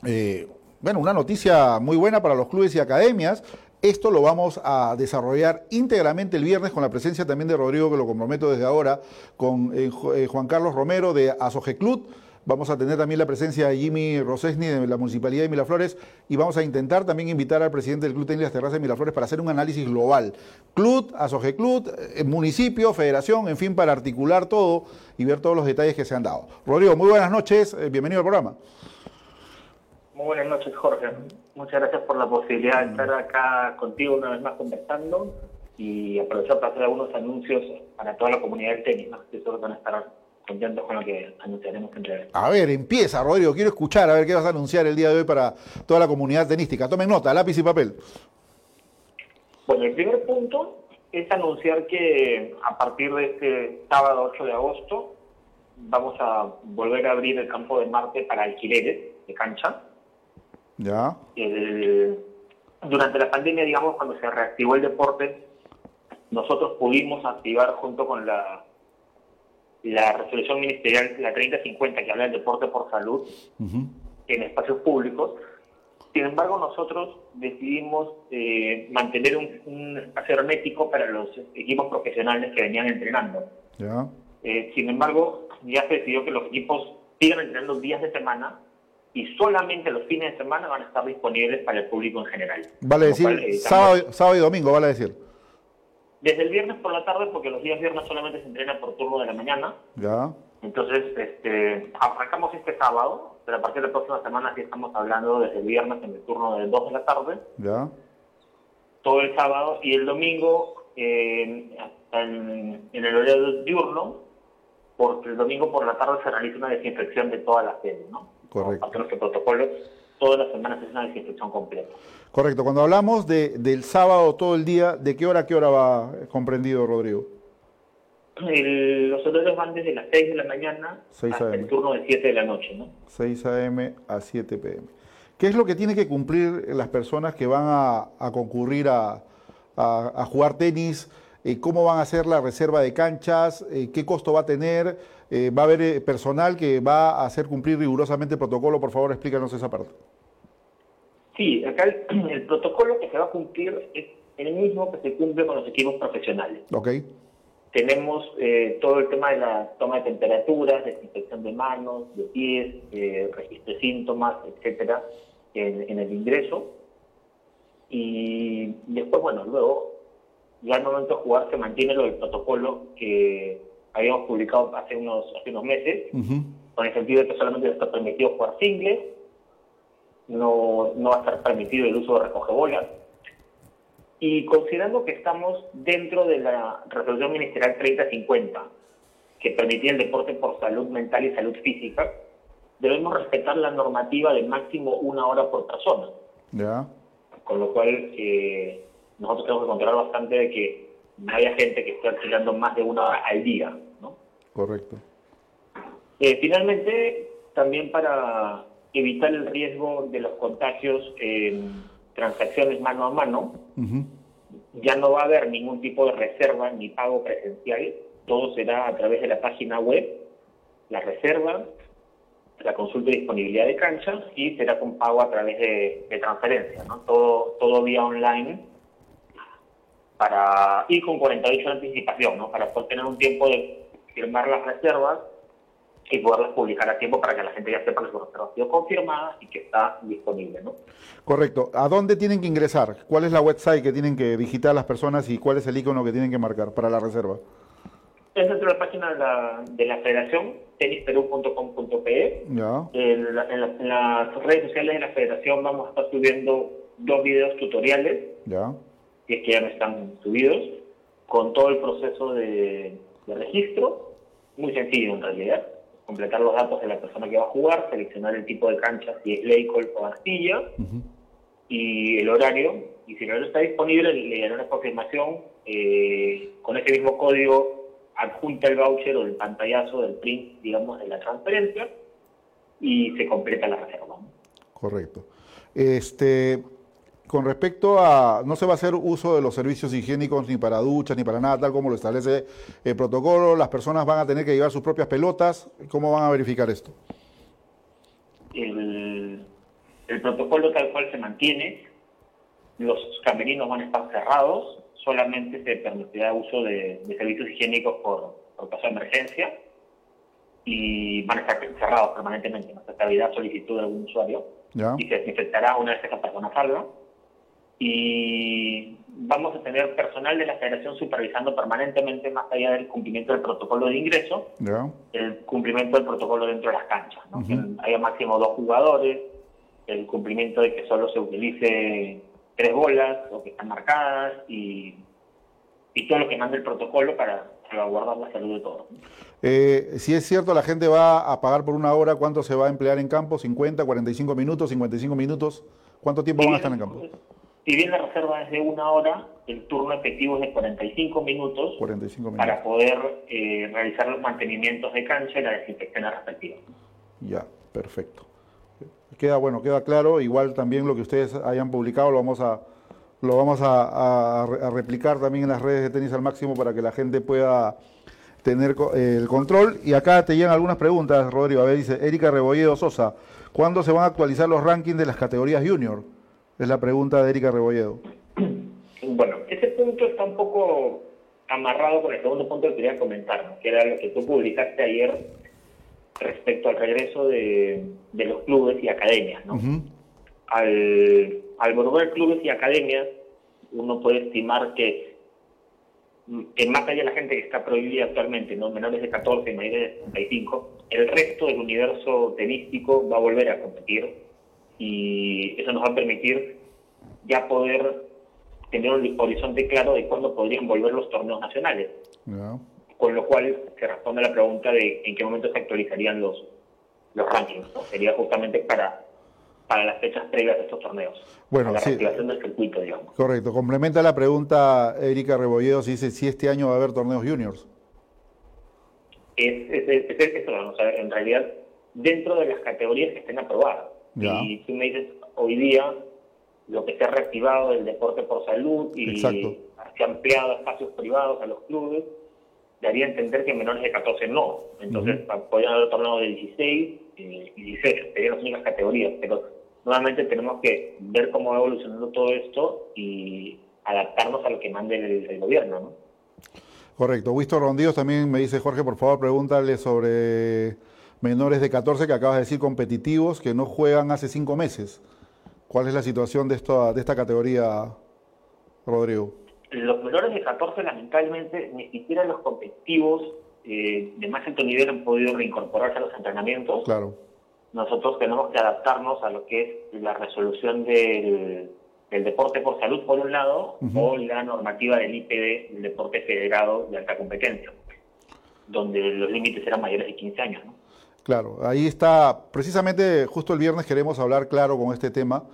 eh, bueno, una noticia muy buena para los clubes y academias. Esto lo vamos a desarrollar íntegramente el viernes con la presencia también de Rodrigo, que lo comprometo desde ahora, con eh, eh, Juan Carlos Romero de Club. Vamos a tener también la presencia de Jimmy Rosesni de la Municipalidad de Miraflores y vamos a intentar también invitar al presidente del Club Tenis Las Terrazas de Miraflores para hacer un análisis global. Club, Club, municipio, federación, en fin, para articular todo y ver todos los detalles que se han dado. Rodrigo, muy buenas noches, bienvenido al programa. Muy buenas noches, Jorge. Muchas gracias por la posibilidad de estar acá contigo una vez más conversando y aprovechar para hacer algunos anuncios para toda la comunidad del tenis, que van a estar contentos con lo que anunciaremos entre A ver, empieza, Rodrigo. Quiero escuchar a ver qué vas a anunciar el día de hoy para toda la comunidad tenística. Tomen nota, lápiz y papel. Bueno, el primer punto es anunciar que a partir de este sábado 8 de agosto vamos a volver a abrir el campo de Marte para alquileres de cancha ya. durante la pandemia, digamos, cuando se reactivó el deporte, nosotros pudimos activar junto con la, la resolución ministerial, la 3050, que habla del deporte por salud en espacios públicos, Sin embargo, nosotros decidimos eh, mantener un, un, espacio hermético para los equipos profesionales que venían entrenando. Eh, sin embargo, ya se decidió que los equipos sigan entrenando días de semana y solamente los fines de semana van a estar disponibles para el público en general. Vale decir, eh, sábado y domingo, vale decir. Desde el viernes por la tarde, porque los días viernes solamente se entrena por turno de la mañana. Ya. Entonces, este, arrancamos este sábado, pero a partir de la próxima semana sí estamos hablando desde el viernes en el turno de 2 de la tarde, Ya. todo el sábado y el domingo eh, en, en el horario diurno, porque el domingo por la tarde se realiza una desinfección de toda la sede, ¿no? Correcto. Aparte de nuestro protocolo, todas las semanas es una desinfección completa. Correcto. Cuando hablamos de, del sábado todo el día, ¿de qué hora a qué hora va comprendido, Rodrigo? El- los horarios van desde las 6 de la mañana 6 hasta el turno de 7 de la noche, ¿no? 6 a.m. a 7 p.m. ¿Qué es lo que tienen que cumplir las personas que van a, a concurrir a, a- a jugar tenis? Eh, ¿Cómo van a hacer la reserva de canchas? Eh, ¿Qué costo va a tener? Eh, ¿Va a haber personal que va a hacer cumplir rigurosamente el protocolo? Por favor, explícanos esa parte. Sí, acá el, el protocolo que se va a cumplir es el mismo que se cumple con los equipos profesionales. ¿Ok? Tenemos eh, todo el tema de la toma de temperaturas, desinfección de manos, de pies, eh, registro de síntomas, etcétera, en, en el ingreso. Y después, bueno, luego, ya al momento de jugar se mantiene lo del protocolo que habíamos publicado hace unos, hace unos meses, con el sentido de que solamente está permitido jugar singles, no, no va a estar permitido el uso de recogebolas. Y considerando que estamos dentro de la resolución ministerial 3050, que permitía el deporte por salud mental y salud física, debemos respetar la normativa de máximo una hora por persona. ¿Ya? Con lo cual, eh, nosotros tenemos que controlar bastante de que no haya gente que esté alquilando más de una hora al día, ¿no? Correcto. Eh, finalmente, también para evitar el riesgo de los contagios en transacciones mano a mano, ya no va a haber ningún tipo de reserva ni pago presencial, todo será a través de la página web, la reserva, la consulta de disponibilidad de cancha y será con pago a través de, de transferencia, ¿no? Todo, todo vía online para y con 48 de anticipación, ¿no? Para poder tener un tiempo de firmar las reservas y poderlas publicar a tiempo para que la gente ya sepa que su reserva ha sido confirmada y que está disponible, ¿no? Correcto. ¿A dónde tienen que ingresar? ¿Cuál es la website que tienen que digitar las personas y cuál es el icono que tienen que marcar para la reserva? Es dentro de la página de la, de la federación, tenisperú.com.pe. Ya. En, la- en la- en las redes sociales de la federación vamos a estar subiendo dos videos tutoriales, Ya. si es que ya no están subidos, con todo el proceso de, de registro. Muy sencillo en realidad. Completar los datos de la persona que va a jugar, seleccionar el tipo de cancha, si es ley, o arcilla, y el horario. Y si el horario está disponible, le dará una confirmación eh, con ese mismo código adjunta el voucher o el pantallazo del print, digamos, de la transferencia y se completa la reserva. Correcto. Este, con respecto a, no se va a hacer uso de los servicios higiénicos ni para duchas ni para nada, tal como lo establece el protocolo. Las personas van a tener que llevar sus propias pelotas. ¿Cómo van a verificar esto? El, el protocolo tal cual se mantiene, los camerinos van a estar cerrados, solamente se permitirá uso de, de servicios higiénicos por, por caso de emergencia y van a estar cerrados permanentemente, ¿no? cavidad solicitud de algún usuario. ¿Ya? y se desinfectará una vez que esa persona salga. Y vamos a tener personal de la federación supervisando permanentemente, más allá del cumplimiento del protocolo de ingreso, el cumplimiento del protocolo dentro de las canchas. ¿no? Que haya máximo dos jugadores, el cumplimiento de que solo se utilice tres bolas o que están marcadas y, y todo lo que manda el protocolo para salvaguardar la salud de todos. Eh, si es cierto, la gente va a pagar por una hora, ¿cuánto se va a emplear en campo? ¿50, 45 minutos, 55 minutos? ¿Cuánto tiempo van a estar en campo? Si bien la reserva es de una hora, el turno efectivo es de 45 minutos 45 minutos. para poder eh, realizar los mantenimientos de cancha y la desinfección respectiva. Ya, perfecto. Queda bueno, queda claro. Igual también lo que ustedes hayan publicado lo vamos a lo vamos a, a- a replicar también en las redes de tenis al máximo para que la gente pueda tener el control. Y acá te llegan algunas preguntas, Rodrigo. A ver, dice Erika Rebolledo Sosa, ¿cuándo se van a actualizar los rankings de las categorías junior? Es la pregunta de Erika Rebolledo. Bueno, ese punto está un poco amarrado con el segundo punto que quería comentar, que era lo que tú publicaste ayer respecto al regreso de, los clubes y academias. ¿no? al, al volver clubes y academias, uno puede estimar que, que más allá de la gente que está prohibida actualmente, no menores de 14 y mayores de 65, el resto del universo tenístico va a volver a competir y eso nos va a permitir ya poder tener un horizonte claro de cuándo podrían volver los torneos nacionales. Con lo cual se responde a la pregunta de en qué momento se actualizarían los, los rankings. Sería justamente para, para las fechas previas de estos torneos. Bueno, la sí. del circuito, digamos. Correcto. Complementa la pregunta Erika Rebolledo si dice si este año va a haber torneos juniors. Es, es, es, eso, en realidad, dentro de las categorías que estén aprobadas. Y tú me dices, hoy día lo que se ha reactivado del deporte por salud y se ha ampliado espacios privados a los clubes, daría a entender que menores de 14 no. Entonces, podrían haber torneos de 16 y 18, serían las únicas categorías. Pero nuevamente tenemos que ver cómo va evolucionando todo esto y adaptarnos a lo que mande el, gobierno. ¿no? Correcto. Wisto Rondíos también me dice, Jorge, por favor, pregúntale sobre menores de 14 que acabas de decir competitivos que no juegan hace cinco meses. ¿Cuál es la situación de esta, de esta categoría, Rodrigo? Los menores de 14, lamentablemente, ni siquiera los competitivos eh, de más alto nivel han podido reincorporarse a los entrenamientos. Claro. Nosotros tenemos que adaptarnos a lo que es la resolución del, deporte por salud, por un lado, o la normativa del IPD, el deporte federado de alta competencia, donde los límites eran mayores de 15 años. ¿no? Claro, ahí está, precisamente justo el viernes queremos hablar claro con este tema,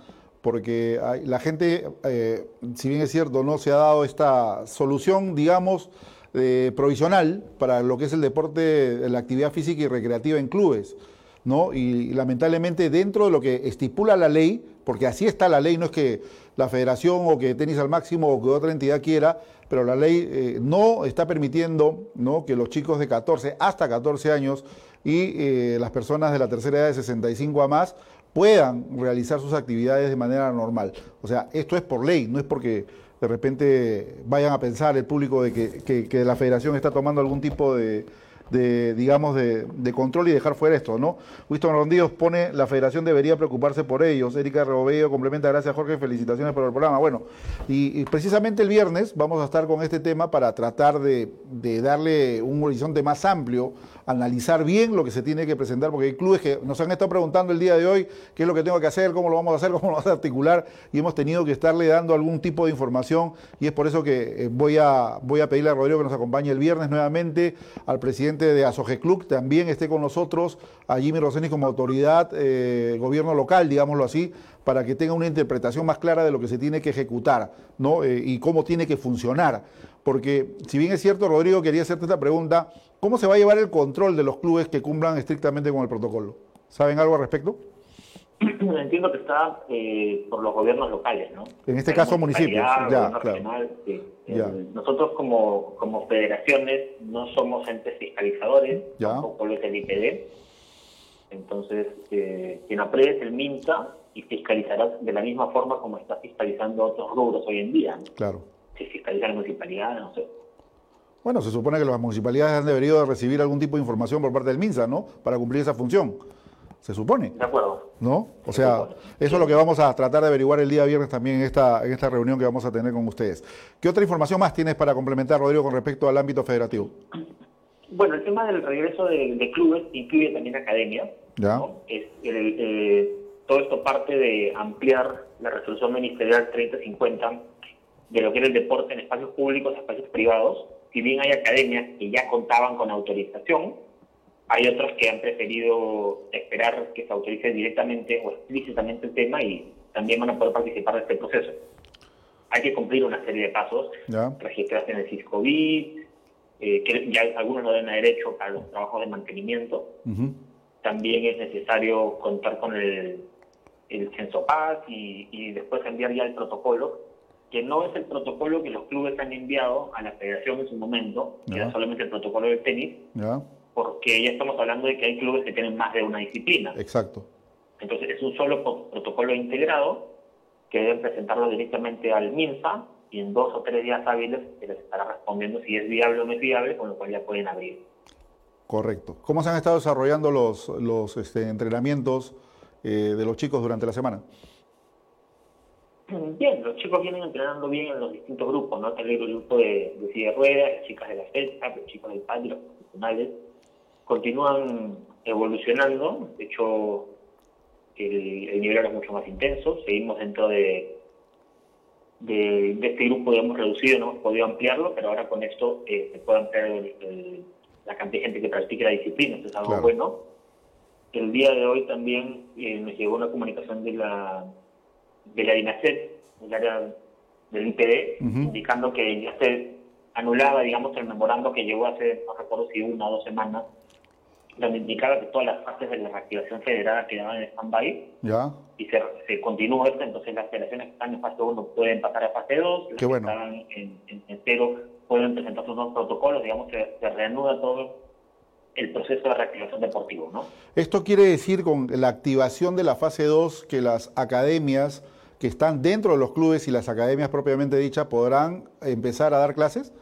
porque la gente, eh, si bien es cierto, no se ha dado esta solución, digamos, eh, provisional para lo que es el deporte, la actividad física y recreativa en clubes. ¿no? Y, lamentablemente dentro de lo que estipula la ley, porque así está la ley, no es que la federación o que tenis al máximo o que otra entidad quiera, pero la ley eh, no está permitiendo ¿no? que los chicos de 14 hasta 14 años y eh, las personas de la tercera edad de 65 a más puedan realizar sus actividades de manera normal. O sea, esto es por ley, no es porque de repente vayan a pensar el público de que la federación está tomando algún tipo de, de, digamos, de, control y dejar fuera esto, ¿no? Winston Rondíos pone, la federación debería preocuparse por ellos. Erika Rebobello complementa, gracias Jorge, felicitaciones por el programa. Bueno, y, precisamente el viernes vamos a estar con este tema para tratar de, de, darle un horizonte más amplio, analizar bien lo que se tiene que presentar, porque hay clubes que nos han estado preguntando el día de hoy qué es lo que tengo que hacer, cómo lo vamos a hacer, cómo lo vamos a articular, y hemos tenido que estarle dando algún tipo de información, y es por eso que eh, voy a, voy a pedirle a Rodrigo que nos acompañe el viernes nuevamente, al presidente de Asoge Club también esté con nosotros, a Jimmy Roseni como autoridad, eh, gobierno local, digámoslo así, para que tenga una interpretación más clara de lo que se tiene que ejecutar ¿no? Eh, y cómo tiene que funcionar. Porque si bien es cierto, Rodrigo, quería hacerte esta pregunta, ¿cómo se va a llevar el control de los clubes que cumplan estrictamente con el protocolo? ¿Saben algo al respecto? Entiendo que está eh, por los gobiernos locales, ¿no? En este caso municipios, ya, claro. Eh, nosotros como, como federaciones no somos entes fiscalizadores, ya. tampoco lo es el IPD. Entonces, eh, quien apruebe es el MINSA y fiscalizará de la misma forma como está fiscalizando otros rubros hoy en día. Claro. Si fiscaliza la municipalidad, no sé. Bueno, se supone que las municipalidades han debido recibir algún tipo de información por parte del MINSA, ¿no? Para cumplir esa función se supone. De acuerdo. ¿No? O sea, eso es lo que vamos a tratar de averiguar el día viernes también en esta, en esta reunión que vamos a tener con ustedes. ¿Qué otra información más tienes para complementar, Rodrigo, con respecto al ámbito federativo? Bueno, el tema del regreso de, clubes incluye también academia. Ya. Es eh, todo esto parte de ampliar la resolución ministerial 3050 de lo que era el deporte en espacios públicos, espacios privados. Si bien hay academias que ya contaban con autorización, hay otros que han preferido esperar que se autorice directamente o explícitamente el tema y también van a poder participar de este proceso. Hay que cumplir una serie de pasos, registrarse en el CISCOVID, eh, que ya algunos no den derecho a los trabajos de mantenimiento. También es necesario contar con el, el Censo Paz y, y después enviar ya el protocolo que no es el protocolo que los clubes han enviado a la federación en su momento, que era solamente el protocolo del tenis, porque ya estamos hablando de que hay clubes que tienen más de una disciplina. Exacto. Entonces es un solo protocolo integrado que deben presentarlo directamente al MINSA y en dos o tres días hábiles se les estará respondiendo si es viable o no es viable, con lo cual ya pueden abrir. Correcto. ¿Cómo se han estado desarrollando los, los este, entrenamientos eh, de los chicos durante la semana? Bien, los chicos vienen entrenando bien en los distintos grupos, ¿no? Tal el grupo de, de silla de ruedas, las chicas de la FEDSA, los chicos del patio, los profesionales, continúan evolucionando. De hecho, el, nivel ahora es mucho más intenso. Seguimos dentro de, de, este grupo, hemos reducido, no hemos podido ampliarlo, pero ahora con esto eh, se puede ampliar la cantidad de gente que practique la disciplina, eso es algo bueno. El día de hoy también eh, nos llegó una comunicación de la de la DINASET, el área del IPD, indicando que ya se anulaba, digamos, el memorando que llegó hace, no recuerdo si una o dos semanas, donde indicaba que todas las fases de la reactivación federada quedaban en stand-by. Ya. Y se, se continúa esto, entonces las federaciones que están en fase 1 pueden pasar a fase 2, las que están en, en, cero pueden presentar sus nuevos protocolos, digamos, se, se reanuda todo el proceso de reactivación deportivo, ¿no? Esto quiere decir con la activación de la fase 2 que las academias que están dentro de los clubes y las academias propiamente dichas podrán empezar a dar clases?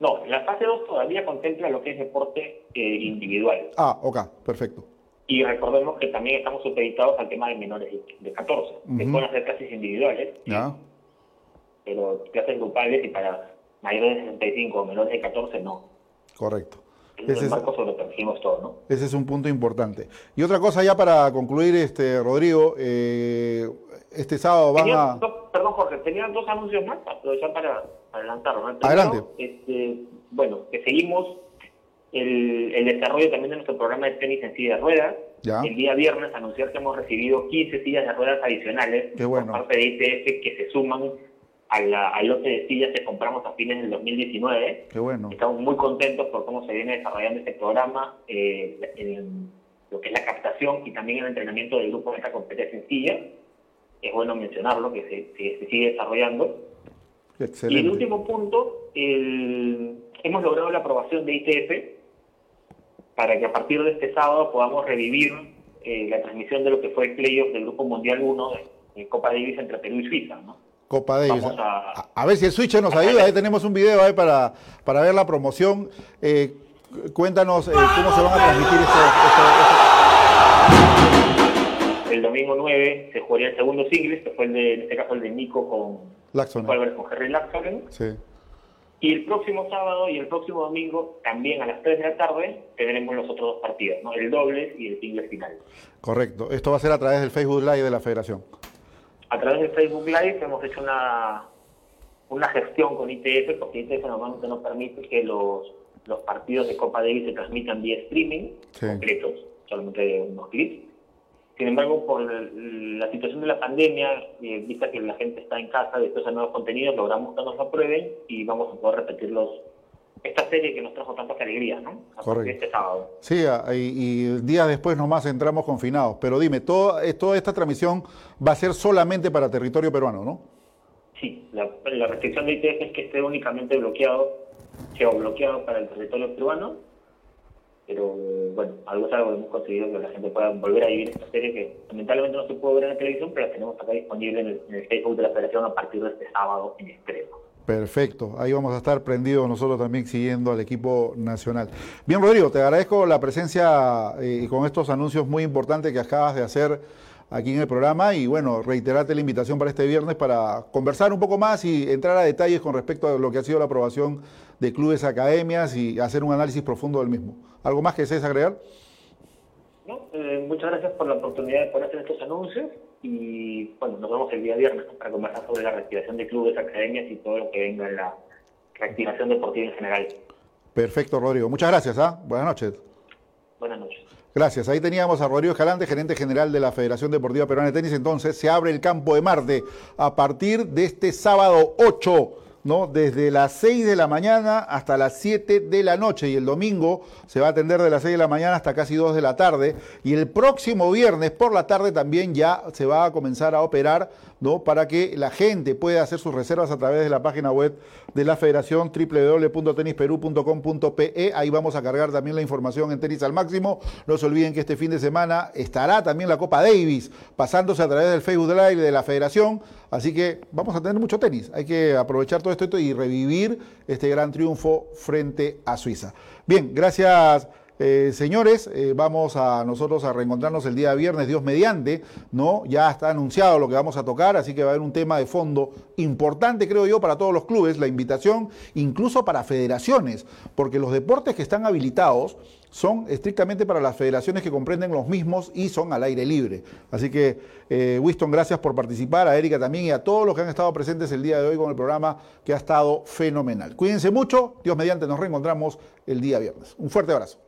No, la fase 2 todavía contempla lo que es deporte eh, individual. Ah, ok, perfecto. Y recordemos que también estamos supeditados al tema de menores de 14. Se pueden hacer clases individuales, ya. pero clases grupales y para mayores de 65 o menores de 14 no. Correcto. Ese es, marco sobre todo, ¿no? Ese es un punto importante. Y otra cosa ya para concluir, este Rodrigo, eh, este sábado van a... perdón Jorge, tenían dos anuncios más, aprovechar para, para lanzarlos. Adelante. Este, bueno, que seguimos el, el, desarrollo también de nuestro programa de tenis en silla de ruedas. El día viernes anunciar que hemos recibido 15 sillas de ruedas adicionales por parte de ITF que se suman al lote de sillas que compramos a fines del 2019. Qué bueno. Estamos muy contentos por cómo se viene desarrollando este programa, eh, en lo que es la captación y también el entrenamiento del grupo de esta competencia sencilla. Es bueno mencionarlo, que se, sigue desarrollando. Excelente. Y el último punto, hemos logrado la aprobación de ITF para que a partir de este sábado podamos revivir eh, la transmisión de lo que fue el playoff del Grupo Mundial 1 de, Copa Davis entre Perú y Suiza. ¿no? Copa Davis. A, ver si el Switch nos ayuda. Ahí tenemos un video ahí para, para ver la promoción. Eh, cuéntanos eh, cómo se van a transmitir esto, El domingo 9 se jugaría el segundo singles, que fue el de, en este caso el de Nico con, Con Henry. Sí. Y el próximo sábado y el próximo domingo, también a las 3 de la tarde, tendremos los otros dos partidos, ¿no? el doble y el singles final. Correcto. Esto va a ser a través del Facebook Live de la Federación a través de Facebook Live hemos hecho una, una gestión con ITF, porque ITF normalmente nos permite que los, los partidos de Copa Davis se transmitan vía streaming, completos, solamente unos clics. Sin embargo, por la situación de la pandemia, eh, vista que la gente está en casa, después de nuevos contenidos, logramos que nos lo aprueben y vamos a poder repetirlos esta serie que nos trajo tantas alegrías, ¿no? Correcto. Este sábado. Sí, y, y, días después nomás entramos confinados. Pero dime, todo, eh, toda esta transmisión va a ser solamente para territorio peruano, ¿no? Sí, la, restricción de ITF es que esté únicamente bloqueado, bloqueado para el territorio peruano, pero bueno, algo es algo que hemos conseguido que la gente pueda volver a vivir esta serie que lamentablemente no se puede ver en la televisión, pero la tenemos acá disponible en el, en el de la Federación a partir de este sábado en extremo. Perfecto, ahí vamos a estar prendidos nosotros también siguiendo al equipo nacional. Bien, Rodrigo, te agradezco la presencia eh, y con estos anuncios muy importantes que acabas de hacer aquí en el programa y bueno, reiterarte la invitación para este viernes para conversar un poco más y entrar a detalles con respecto a lo que ha sido la aprobación de clubes, academias y hacer un análisis profundo del mismo. ¿Algo más que desees agregar? No, eh, muchas gracias por la oportunidad de poder hacer estos anuncios y bueno, nos vemos el día viernes para conversar sobre la reactivación de clubes, academias y todo lo que venga en la reactivación deportiva en general. Perfecto, Rodrigo. Muchas gracias. ¿ah? Buenas noches. Buenas noches. Gracias. Ahí teníamos a Rodrigo Escalante, gerente general de la Federación Deportiva Peruana de Tenis. Entonces se abre el campo de Marte a partir de este sábado 8 ¿no? Desde las 6 de la mañana hasta las 7 de la noche y el domingo se va a atender de las 6 de la mañana hasta casi 2 de la tarde y el próximo viernes por la tarde también ya se va a comenzar a operar, ¿no? Para que la gente pueda hacer sus reservas a través de la página web de la Federación www.tenisperú.com.pe. Ahí vamos a cargar también la información en Tenis al Máximo. No se olviden que este fin de semana estará también la Copa Davis pasándose a través del Facebook Live de la Federación. Así que vamos a tener mucho tenis. Hay que aprovechar todo esto y revivir este gran triunfo frente a Suiza. Bien, gracias. Eh, señores, eh, vamos a nosotros a reencontrarnos el día viernes, Dios mediante, ¿no? Ya está anunciado lo que vamos a tocar, así que va a haber un tema de fondo importante, creo yo, para todos los clubes, la invitación, incluso para federaciones, porque los deportes que están habilitados son estrictamente para las federaciones que comprenden los mismos y son al aire libre. Así que, eh, Winston, gracias por participar, a Erika también y a todos los que han estado presentes el día de hoy con el programa, que ha estado fenomenal. Cuídense mucho, Dios mediante, nos reencontramos el día viernes. Un fuerte abrazo.